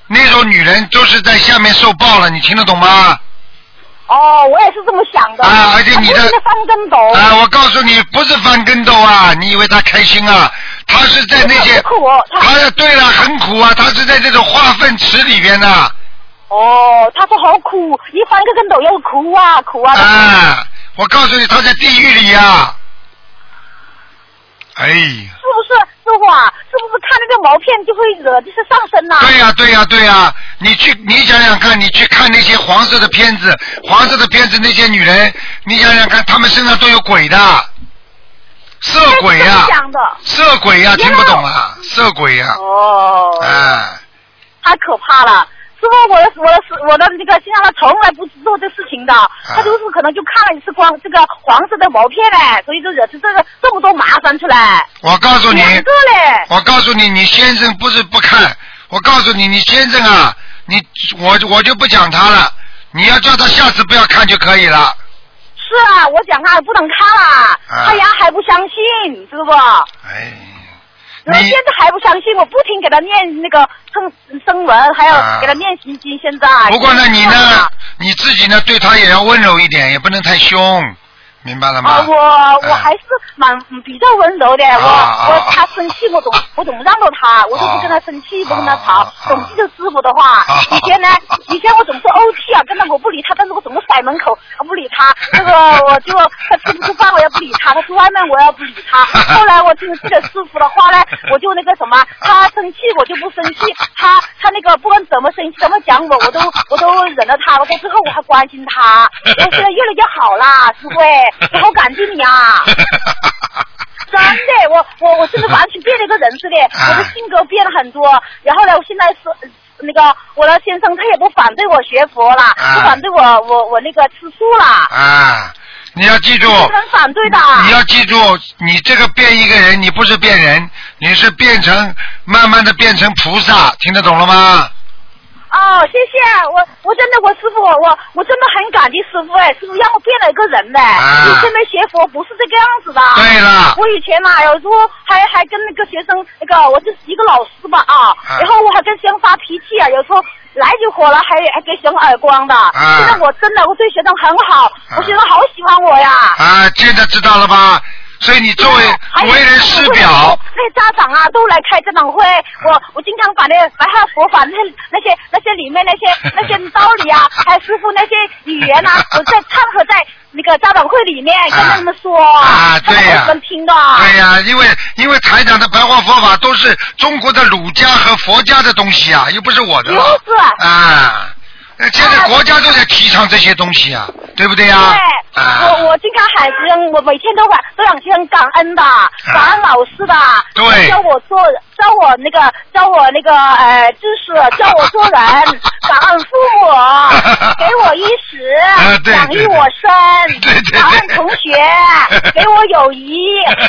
那种女人都是在下面受报了，你听得懂吗？哦，我也是这么想的。啊而且你的他不停地翻跟斗。啊，我告诉你，不是翻跟斗啊！你以为他开心啊？他是在那些，很苦他他对了，很苦啊！他是在这种化粪池里边的。哦，他说好苦，一翻个跟斗又哭啊哭啊。啊，我告诉你，他在地狱里呀、哎呀，是不是？师傅啊？是不是看那个毛片就会惹就是上身呐、对呀、对呀、对呀、你去，你想想看，你去看那些黄色的片子，黄色的片子那些女人，你想想看，她们身上都有鬼的，色鬼呀、色鬼呀、听不懂啊，色鬼呀、哦。哎，太可怕了。师傅，我的我的我的那个心上他从来不做这事情的，他就是可能就看了一次光这个黄色的毛片嘞，所以就惹出这个这么多麻烦出来。我告诉你，个嘞。我告诉你，你先生不是不看，我告诉你，你先生啊，你我我就不讲他了，你要叫他下次不要看就可以了。是啊，我讲他不能看了，啊他呀还不相信，知道不。哎，然后现在还不相信，我不停给他念那个圣声文，还有啊给他念心经。现在不过呢，你呢啊，你自己呢，对他也要温柔一点，也不能太凶，明白了吗？啊，我我哎还是蛮比较温柔的，我啊我他生气我总 我总让着他，我都不跟他生气，不跟他吵啊，总记着师傅的话啊。以前呢，以前我总是怄气啊，根本我不理他，但是我总是甩门口，我不理他。那个我就他吃不吃饭我也不理他，他去外面我也不理他。后来我听记得师傅的话呢，我就那个什么，他生气我就不生气，他他那个不管怎么生气怎么讲我，我都我都忍了他，我到最后我还关心他，我现在越来越好啦，师傅哎，我好感激你啊。真的，我我我真的完全变了一个人似的，啊我的性格变了很多。然后呢，我现在是那个我的先生他也不反对我学佛了，啊不反对我我我那个吃素了，啊，你要记住，是很反对的。你要记住，你这个变一个人，你不是变人，你是变成慢慢的变成菩萨，听得懂了吗？哦，谢谢我，我真的我师傅，我我真的很感激师傅哎，师傅让我变了一个人呢。啊以前没学佛不是这个样子的。对了我以前嘛，有时候还还跟那个学生那个，我就是一个老师吧啊，啊然后我还跟学生发脾气啊，有时候来就火了，还还给学生耳光的。啊现在我真的我对学生很好，我学生好喜欢我呀。啊，现在知道了吧？所以你作为为人师表，那些家长啊都来开家长会，我我经常把那白话佛法那那些那些里面那些那些道理啊，还有师傅那些语言啊，我在掺和在那个家长会里面跟他们说，啊对呀。很喜欢听的。对呀、因为因为台长的白话佛法都是中国的儒家和佛家的东西啊，又不是我的了。就是。啊。那现在国家都在提倡这些东西啊，对不对呀、对，啊？我我经常喊学生，我每天都喊都想学生感恩的，感恩老师的，啊对教我做，教我那个，教我那个呃知识，教我做人，感恩父母 给我衣食养育我生，对对对感恩同学 给我友谊，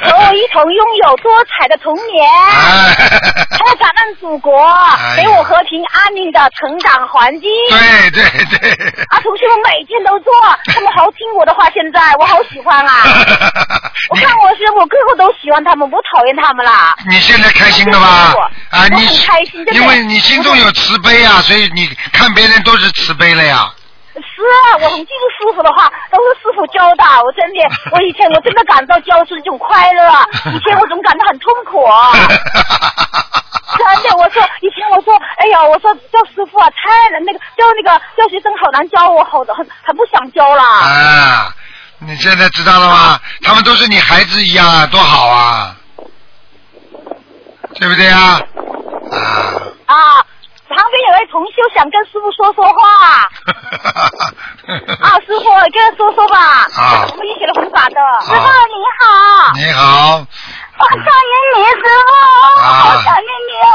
和我一同拥有多彩的童年。哎还要感恩祖国 给我和平安宁的成长环境。对对对。啊，同学们每天都做，他们好听我的话，现在我好喜欢啊！我看我是我个个都喜欢他们，不讨厌他们啦。你现在开心了吧？啊，你开心的因为你心中有慈悲啊，所以你看别人都是慈悲了呀。是啊，我很记住师傅的话，都是师傅傅教的，我真的，我以前我真的感到教书一种快乐，以前我总感到很痛苦。真的，我说以前我说，哎呀，我说教师傅啊，太难，那个教那个教学生好难教，我好的很，很不想教了。啊，你现在知道了吗？他们都是你孩子一样啊，多好啊，对不对啊？啊。啊，旁边有位同修想跟师傅说说话。啊，师傅，跟他说说吧。啊。我们一起来弘法的。师傅你好。你好。我想念你，师傅，好想念你哦！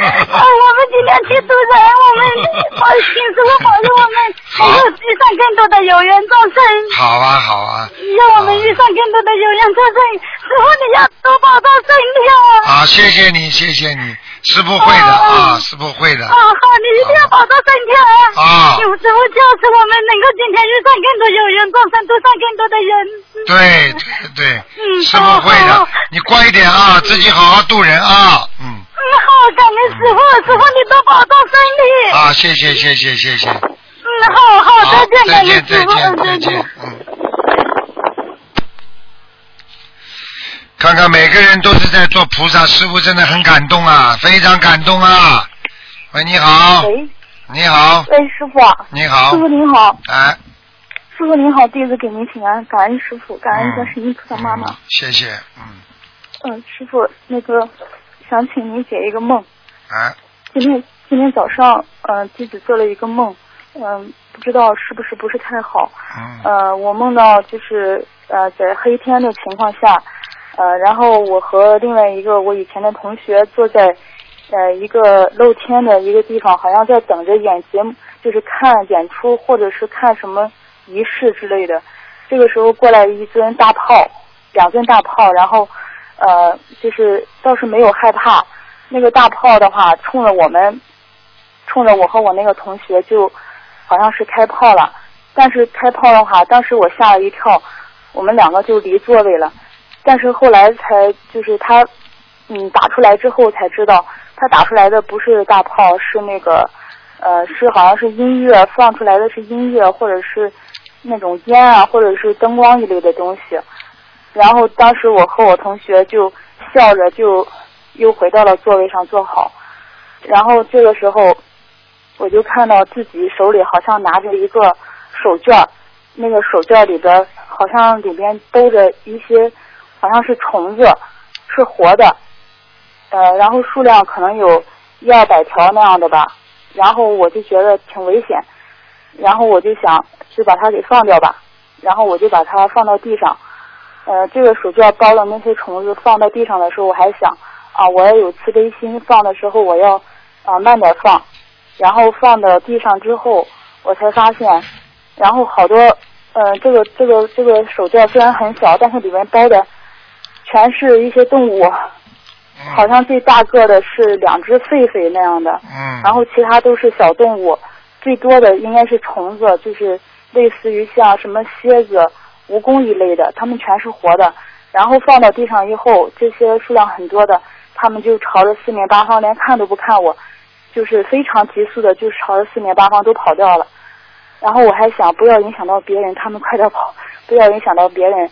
我们今天去渡人，我们保请师傅保佑我们能够遇上更多的有缘众生。好啊，好啊。让我们遇上更多的有缘众生，师傅你要多保重身体啊。啊，谢谢你，谢谢你，师傅会的啊，师傅会的。啊，好，你一定要保重身体啊！啊。有时候就是我们能够今天遇上更多有缘众生，渡上更多的人。对对对，师傅 会的。你乖一点啊，自己好好度人啊，嗯。嗯，好，感恩师傅，师傅你多保重身体。啊，谢谢谢谢谢谢。嗯，好好，再见，再见再见再见，嗯。看看每个人都是在做菩萨，师傅真的很感动啊，非常感动啊。喂，你好。喂。你好。喂，师傅。你好。师傅您好。哎。师傅您好，弟子给您请安，感恩师傅，感恩观世音菩萨妈妈。谢谢，嗯。嗯，师傅，那个想请您解一个梦。啊。今天今天早上，嗯，弟子做了一个梦，嗯，不知道是不是不是太好。嗯。呃，我梦到就是呃在黑天的情况下，呃，然后我和另外一个我以前的同学坐在呃一个露天的一个地方，好像在等着演节目，就是看演出或者是看什么仪式之类的。这个时候过来一尊大炮，两尊大炮，然后。呃，就是倒是没有害怕，那个大炮的话，冲着我们，冲着我和我那个同学，就好像是开炮了。但是开炮的话，当时我吓了一跳，我们两个就离座位了。但是后来才就是他，嗯，打出来之后才知道，他打出来的不是大炮，是那个，呃，是好像是音乐放出来的是音乐，或者是那种烟啊，或者是灯光一类的东西。然后当时我和我同学就笑着就又回到了座位上坐好，然后这个时候我就看到自己手里好像拿着一个手绢，那个手绢里边好像里边兜着一些好像是虫子，是活的，呃，然后数量可能有一二百条那样的吧，然后我就觉得挺危险，然后我就想就把它给放掉吧，然后我就把它放到地上。呃，这个手绢包的那些虫子放到地上的时候，我还想啊，我要有慈悲心，放的时候我要啊慢点放。然后放到地上之后，我才发现，然后好多呃，这个这个这个手绢虽然很小，但是里面包的全是一些动物，好像最大个的是两只狒狒那样的，嗯，然后其他都是小动物，最多的应该是虫子，就是类似于像什么蝎子。蜈蚣一类的，它们全是活的，然后放到地上以后，这些数量很多的，它们就朝着四面八方，连看都不看我，就是非常急速的，就朝着四面八方都跑掉了。然后我还想不要影响到别人，他们快点跑，不要影响到别人。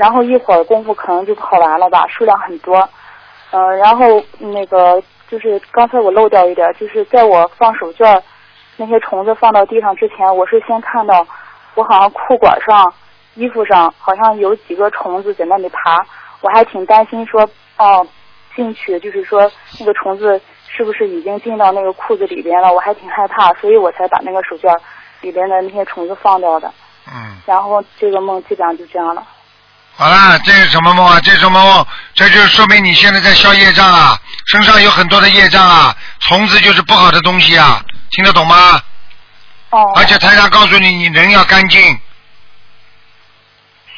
然后一会儿功夫可能就跑完了吧，数量很多。嗯，然后那个就是刚才我漏掉一点，就是在我放手绢那些虫子放到地上之前，我是先看到我好像裤管上。衣服上好像有几个虫子在那里爬，我还挺担心说，哦，进去就是说那个虫子是不是已经进到那个裤子里边了？我还挺害怕，所以我才把那个手绢里边的那些虫子放掉的。嗯。然后这个梦基本上就这样了。好了，这是什么梦啊？这是什么梦？这就说明你现在在消业障啊，身上有很多的业障啊，虫子就是不好的东西啊，听得懂吗？哦。而且台上告诉你，你人要干净。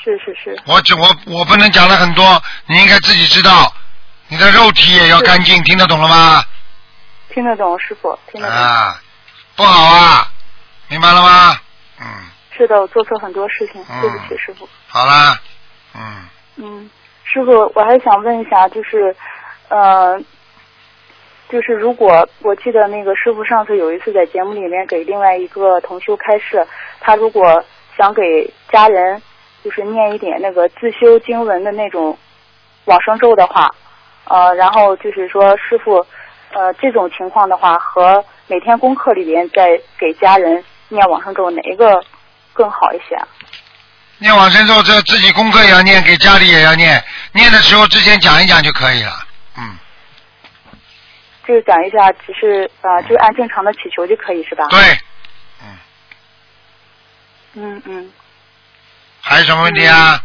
是是是，我只我我不能讲的很多，你应该自己知道，你的肉体也要干净，听得懂了吗？听得懂，师傅，听得懂。啊，不好啊，明白了吗？嗯。是的，我做错很多事情，对不起，师傅。好啦，嗯。嗯，师傅，我还想问一下，就是，呃，就是如果我记得那个师傅上次有一次在节目里面给另外一个同修开示，他如果。想给家人就是念一点那个自修经文的那种往生咒的话，呃，然后就是说师傅，呃，这种情况的话和每天功课里边在给家人念往生咒哪一个更好一些？念往生咒，这自己功课也要念，给家里也要念。念的时候之前讲一讲就可以了。嗯，就是讲一下，只是呃，就按正常的祈求就可以是吧？对。嗯嗯。还有什么问题啊？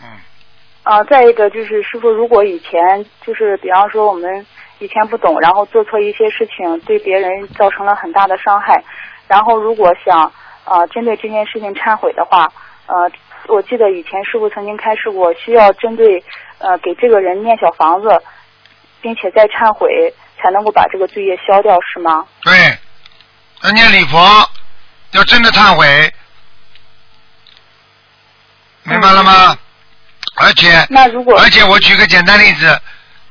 嗯。啊，再一个就是师傅，如果以前就是比方说我们以前不懂，然后做错一些事情，对别人造成了很大的伤害，然后如果想啊针对这件事情忏悔的话，呃。我记得以前师傅曾经开示过，需要针对呃给这个人念小房子，并且再忏悔，才能够把这个罪业消掉，是吗？对，要念礼佛，要真的忏悔，明白了吗？而且，那如果而且我举个简单例子，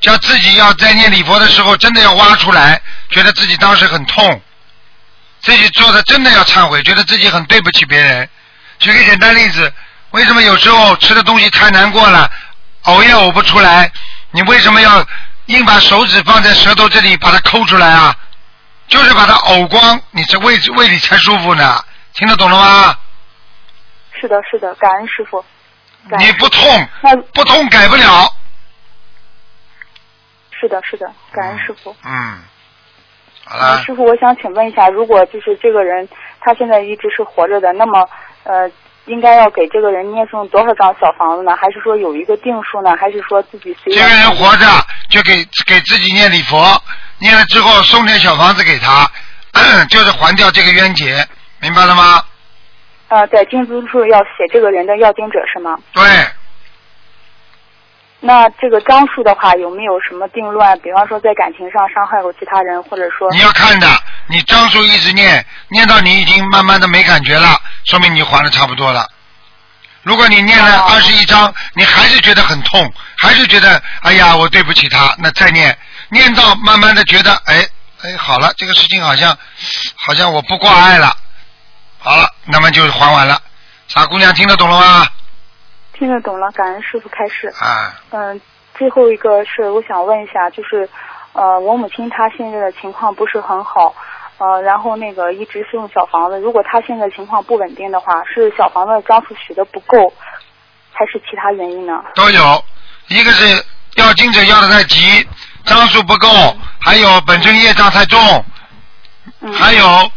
叫自己要在念礼佛的时候，真的要挖出来，觉得自己当时很痛，自己做的真的要忏悔，觉得自己很对不起别人。举个简单例子。为什么有时候吃的东西太难过了，呕也呕不出来？你为什么要硬把手指放在舌头这里把它抠出来啊？就是把它呕光，你这胃胃里才舒服呢。听得懂了吗？是的，是的，感恩师傅。你不痛，不痛改不了。是的，是的，感恩师傅。嗯。好了。师傅，我想请问一下，如果就是这个人他现在一直是活着的，那么呃。应该要给这个人念诵多少张小房子呢？还是说有一个定数呢？还是说自己随这个人活着就给给自己念礼佛，念了之后送点小房子给他，就是还掉这个冤结，明白了吗？呃，在经书处要写这个人的要经者是吗？对。那这个张数的话，有没有什么定论？比方说在感情上伤害过其他人，或者说你要看的，你张数一直念，念到你已经慢慢的没感觉了，说明你还的差不多了。如果你念了二十一章，你还是觉得很痛，还是觉得哎呀我对不起他，那再念，念到慢慢的觉得哎哎好了，这个事情好像好像我不挂碍了，好了，那么就还完了。傻姑娘听得懂了吗？听得懂了，感恩师傅开示。啊。嗯，最后一个是我想问一下，就是呃，我母亲她现在的情况不是很好，呃，然后那个一直是用小房子。如果她现在情况不稳定的话，是小房子张数许的不够，还是其他原因呢？都有，一个是要精者要的太急，张数不够，还有本身业障太重，还有。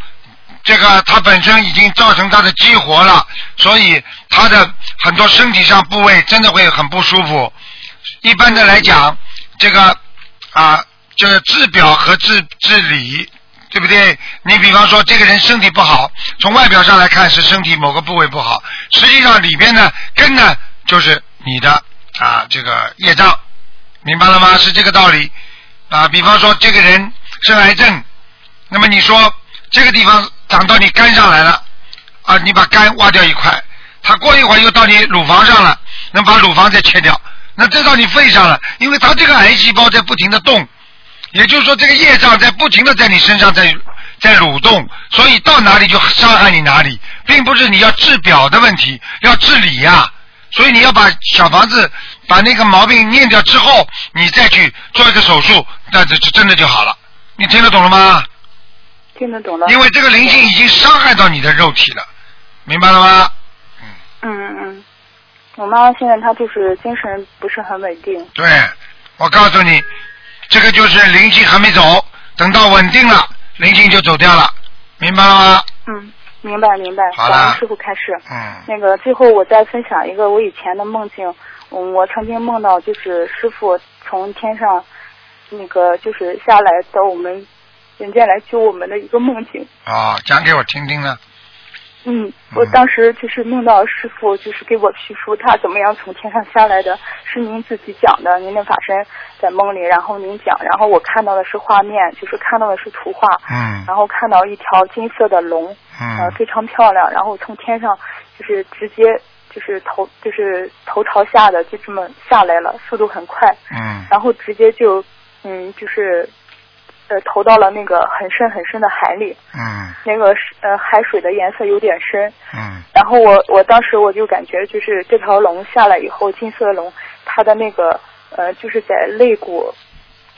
这个他本身已经造成他的激活了，所以他的很多身体上部位真的会很不舒服。一般的来讲，这个啊，就是治表和治治理，对不对？你比方说这个人身体不好，从外表上来看是身体某个部位不好，实际上里边呢根呢就是你的啊这个业障，明白了吗？是这个道理啊。比方说这个人生癌症，那么你说这个地方。长到你肝上来了，啊，你把肝挖掉一块，它过一会儿又到你乳房上了，能把乳房再切掉，那再到你肺上了，因为它这个癌细胞在不停的动，也就是说这个业障在不停的在你身上在在蠕动，所以到哪里就伤害你哪里，并不是你要治表的问题，要治理呀，所以你要把小房子把那个毛病念掉之后，你再去做一个手术，那这真的就好了，你听得懂了吗？听得懂了。因为这个灵性已经伤害到你的肉体了，明白了吗？嗯嗯嗯，我妈妈现在她就是精神不是很稳定。对，我告诉你，这个就是灵性还没走，等到稳定了，灵性就走掉了，明白了吗？嗯，明白明白。好了。师傅开始。嗯。那个最后我再分享一个我以前的梦境，嗯，我曾经梦到就是师傅从天上那个就是下来到我们。人家来救我们的一个梦境。啊，讲给我听听呢。嗯，我当时就是梦到师傅，就是给我叙述他怎么样从天上下来的，是您自己讲的，您的法身在梦里，然后您讲，然后我看到的是画面，就是看到的是图画，嗯，然后看到一条金色的龙，嗯，非常漂亮，然后从天上就是直接就是头就是头朝下的就这么下来了，速度很快，嗯，然后直接就嗯就是。呃投到了那个很深很深的海里，嗯。那个呃海水的颜色有点深，嗯。然后我我当时我就感觉就是这条龙下来以后，金色的龙，它的那个呃就是在肋骨，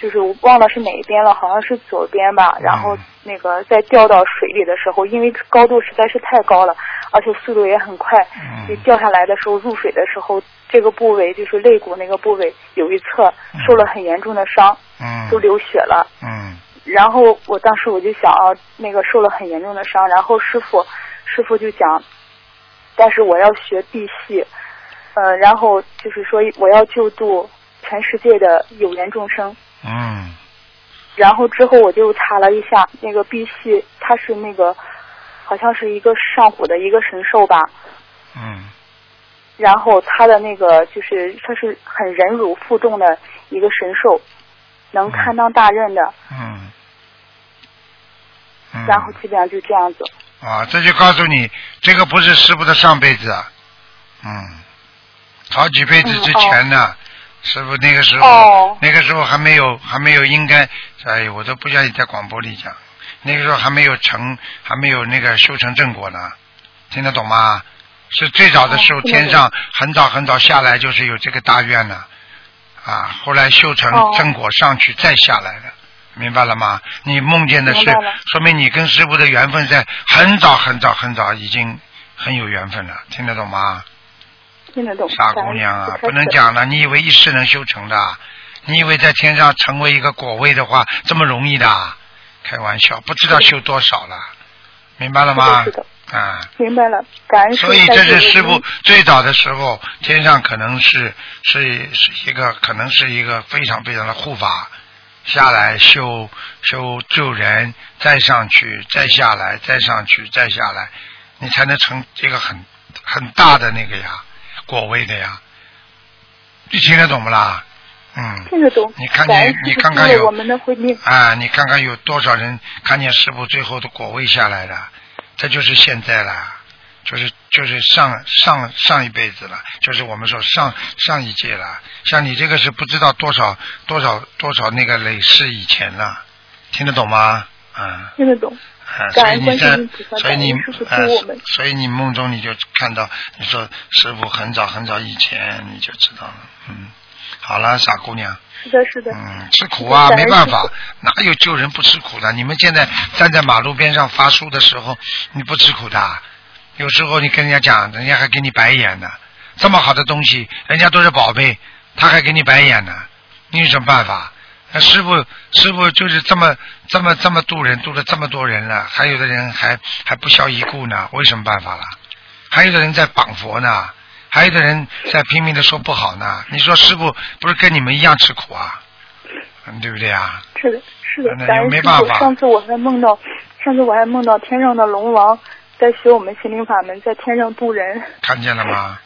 就是我忘了是哪一边了，好像是左边吧。然后那个在掉到水里的时候，因为高度实在是太高了，而且速度也很快，就掉下来的时候入水的时候，这个部位就是肋骨那个部位有一侧受了很严重的伤，嗯都流血了。嗯然后我当时我就想啊，那个受了很严重的伤，然后师傅师傅就讲，但是我要学地系，呃，然后就是说我要救度全世界的有缘众生。嗯。然后之后我就查了一下，那个碧玺它是那个好像是一个上古的一个神兽吧，嗯。然后它的那个就是它是很忍辱负重的一个神兽，能堪当大任的，嗯。嗯。然后基本上就这样子。啊，这就告诉你，这个不是师傅的上辈子啊，嗯，好几辈子之前呢，师傅那个时候，哦那个时候还没有还没有应该，哎，我都不愿意在广播里讲，那个时候还没有成，还没有那个修成正果呢，听得懂吗？是最早的时候，天上很早很早下来就是有这个大愿呢，啊，后来修成哦正果上去再下来的。明白了吗？你梦见的是说明你跟师傅的缘分在很早很早很早已经很有缘分了，听得懂吗？听得懂。傻姑娘啊，不能讲。了，你以为一世能修成的？你以为在天上成为一个果位的话这么容易的？开玩笑，不知道修多少了，明白了吗是？的，啊，明白了。感恩师所以这是师傅傅最早的时候，天上可能是是是一个可能是一个非常非常的护法，下来修修救人，再上去，再下来，再上去，再下来，你才能成这个很很大的那个呀果位的呀，你听得懂不啦？嗯。听得懂。你看见你看看有。啊，你看看有多少人看见师傅最后的果位下来了，这就是现在了，就是就是上上上一辈子了，就是我们说上上一届了。像你这个是不知道多少多少多少那个累世以前了，听得懂吗？啊。听得懂。啊，所以你所以你所以你梦中你就看到，你说师傅很早很早以前你就知道了，嗯，好了，傻姑娘，是的，是的。嗯，吃苦啊，没办法，哪有救人不吃苦的？你们现在站在马路边上发书的时候，你不吃苦的？有时候你跟人家讲，人家还给你白眼呢。这么好的东西，人家都是宝贝，他还给你白眼呢，你有什么办法？那师傅，师傅就是这么这么这么渡人，渡了这么多人了，还有的人还还不消一顾呢，我有什么办法了？还有的人在绑佛呢，还有的人在拼命的说不好呢。你说师傅不是跟你们一样吃苦啊？嗯，对不对啊？是的，是的那，感恩师傅。没办法上次我还梦到，上次我还梦到天上的龙王在学我们心灵法门，在天上渡人。看见了吗？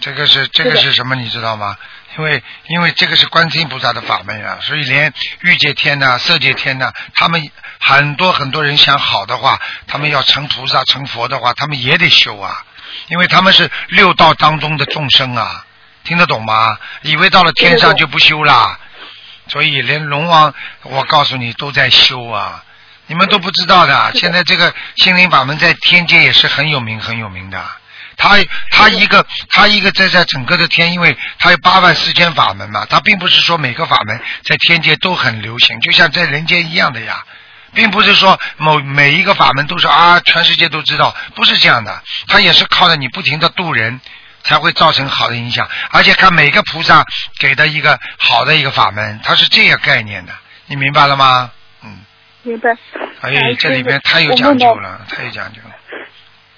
这个是这个是什么？你知道吗？因为因为这个是观世音菩萨的法门啊，所以连欲界天呐、色界天呐、他们很多很多人想好的话，他们要成菩萨、成佛的话，他们也得修啊，因为他们是六道当中的众生啊，听得懂吗？以为到了天上就不修啦，所以连龙王，我告诉你都在修啊。你们都不知道的，现在这个心灵法门在天界也是很有名很有名的。他他一个他一个在在整个的天，因为他有八万四千法门嘛，他并不是说每个法门在天界都很流行，就像在人间一样的呀，并不是说某每一个法门都是啊全世界都知道，不是这样的，他也是靠着你不停的渡人，才会造成好的影响，而且看每个菩萨给的一个好的一个法门，它是这个概念的，你明白了吗？嗯，明白。哎这里面太有讲究了，太有讲究了。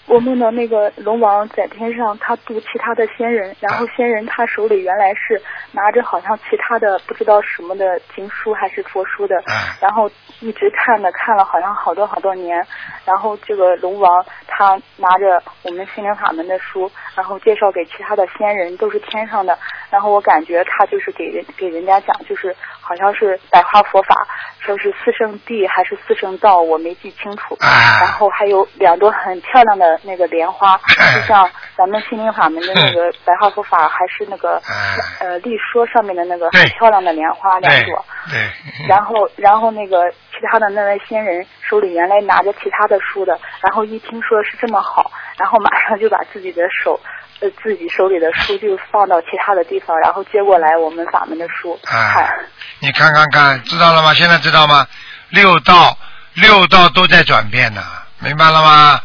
我梦到那个龙王在天上，他渡其他的仙人，然后仙人他手里原来是拿着好像其他的不知道什么的经书还是佛书的，哎然后一直看的看了好像好多好多年，然后这个龙王他拿着我们心灵法门的书，然后介绍给其他的仙人，都是天上的，然后我感觉他就是给人给人家讲，就是好像是白话佛法，说是四圣谛还是四圣道，我没记清楚，哎然后还有两朵很漂亮的那个莲花，就像咱们心灵法门的那个白话佛法，还是那个哎呃立说上面的那个很漂亮的莲花两朵。对，然后，然后那个其他的那位仙人手里原来拿着其他的书的，然后一听说是这么好，然后马上就把自己的手，呃，自己手里的书就放到其他的地方，然后接过来我们法门的书看。你看看看，知道了吗？现在知道吗？六道，六道都在转变呢，明白了吗？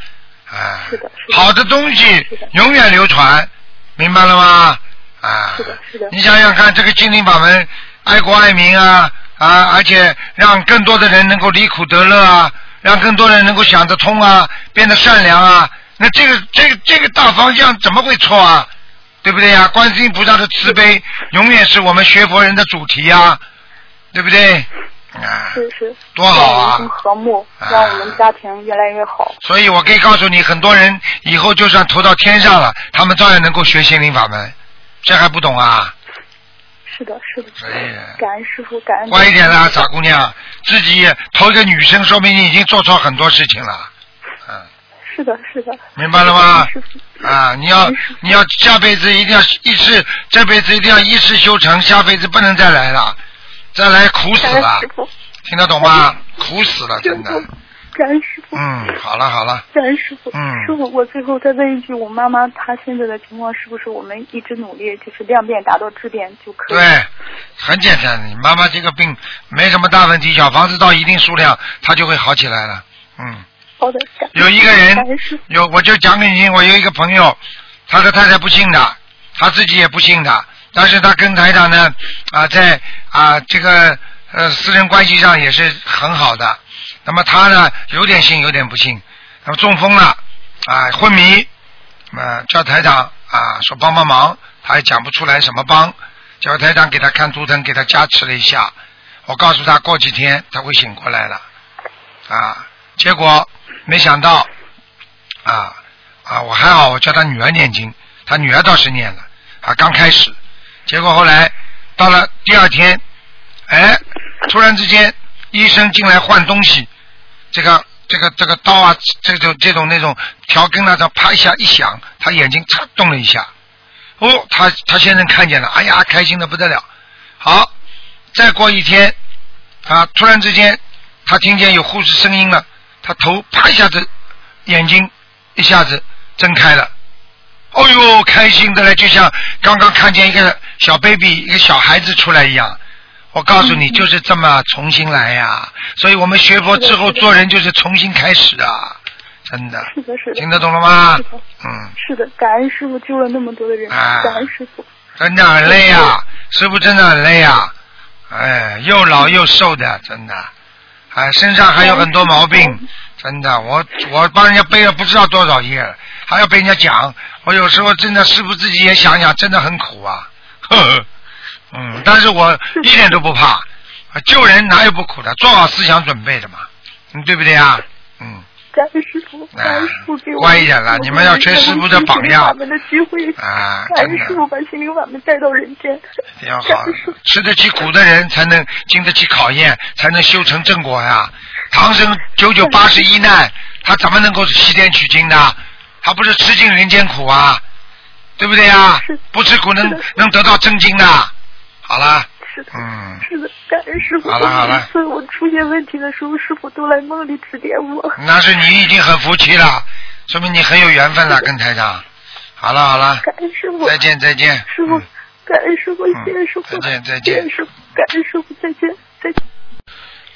啊，是的，好的东西永远流传，明白了吗？啊，是的，是的。你想想看，这个心灵法门，爱国爱民啊啊，而且让更多的人能够离苦得乐啊，让更多人能够想得通啊，变得善良啊，那这个这个这个大方向怎么会错啊？对不对呀？观世音菩萨的慈悲永远是我们学佛人的主题呀，对不对？啊，是是，多好啊！和睦，让我们家庭越来越好。所以我可以告诉你，很多人以后就算投到天上了，他们照样能够学心灵法门。这还不懂啊？是的，是的。哎呀，感恩师傅，感恩。乖一点啦，傻姑娘，自己投一个女生，说明你已经做错很多事情了。嗯。是的，是的。明白了吗？啊，你要你要下辈子一定要一世，这辈子一定要一世修成，下辈子不能再来了。再来苦死了，听得懂吗？苦死了，真的。感恩师傅。嗯，好了好了。感恩师傅。嗯。师傅，我最后再问一句，我妈妈她现在的情况是不是我们一直努力，就是量变达到质变就可以？对，很简单，你妈妈这个病没什么大问题，小房子到一定数量，她就会好起来了。嗯。好的。有一个人，有我就讲给你听，我有一个朋友，他的太太不信的，他自己也不信的。但是他跟台长呢啊，在啊这个呃私人关系上也是很好的。那么他呢有点信有点不信。那么中风了啊昏迷，啊叫台长啊说帮帮忙，他也讲不出来什么帮。叫台长给他看图腾，给他加持了一下。我告诉他过几天他会醒过来了啊。结果没想到啊啊我还好，我叫他女儿念经，他女儿倒是念了啊刚开始。结果后来到了第二天，哎，突然之间医生进来换东西，这个这个这个刀啊，这种这种那种条根啊，他啪一下一响，他眼睛嚓动了一下，哦，他他先生看见了，哎呀，开心的不得了。好，再过一天，啊，突然之间他听见有护士声音了，他头啪一下子眼睛一下子睁开了。哦呦，开心的嘞，就像刚刚看见一个小 baby，一个小孩子出来一样。我告诉你，就是这么重新来呀。所以我们学佛之后做人就是重新开始啊，真的。是的，是的。听得懂了吗？嗯。是的，感恩师傅救了那么多的人，感恩师傅。真的很累呀，师傅真的很累呀。哎，又老又瘦的，真的。哎，身上还有很多毛病，真的。我我帮人家背了不知道多少页，还要被人家讲。我有时候真的师傅自己也想想，真的很苦啊。呵呵，嗯，但是我一点都不怕，救人哪有不苦的？做好思想准备的嘛，嗯，对不对啊？嗯。感恩师傅，感恩师傅给我乖一点了，你们要学师傅的榜样。法门的机会啊，感恩师傅把心灵法门带到人间。要好，吃得起苦的人才能经得起考验，才能修成正果呀。唐僧九九八十一难，他怎么能够西天取经的？他不是吃尽人间苦啊，对不对呀？不吃苦能能得到真经的。好啦。是的。嗯。是的，感恩师傅。好了好了。所以我出现问题的时候，师傅都来梦里指点我。那是你已经很服气了，说明你很有缘分了，跟台长。好了好了。感恩师傅。再见再见。师傅，感恩师傅，谢谢师傅。再见再见。感恩师傅，感恩师傅，再见再见。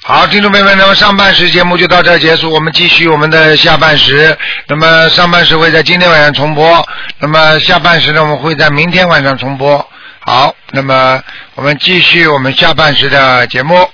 好，听众朋友们，那么上半时节目就到这结束，我们继续我们的下半时。那么上半时会在今天晚上重播，那么下半时呢，我们会在明天晚上重播。好，那么我们继续我们下半时的节目。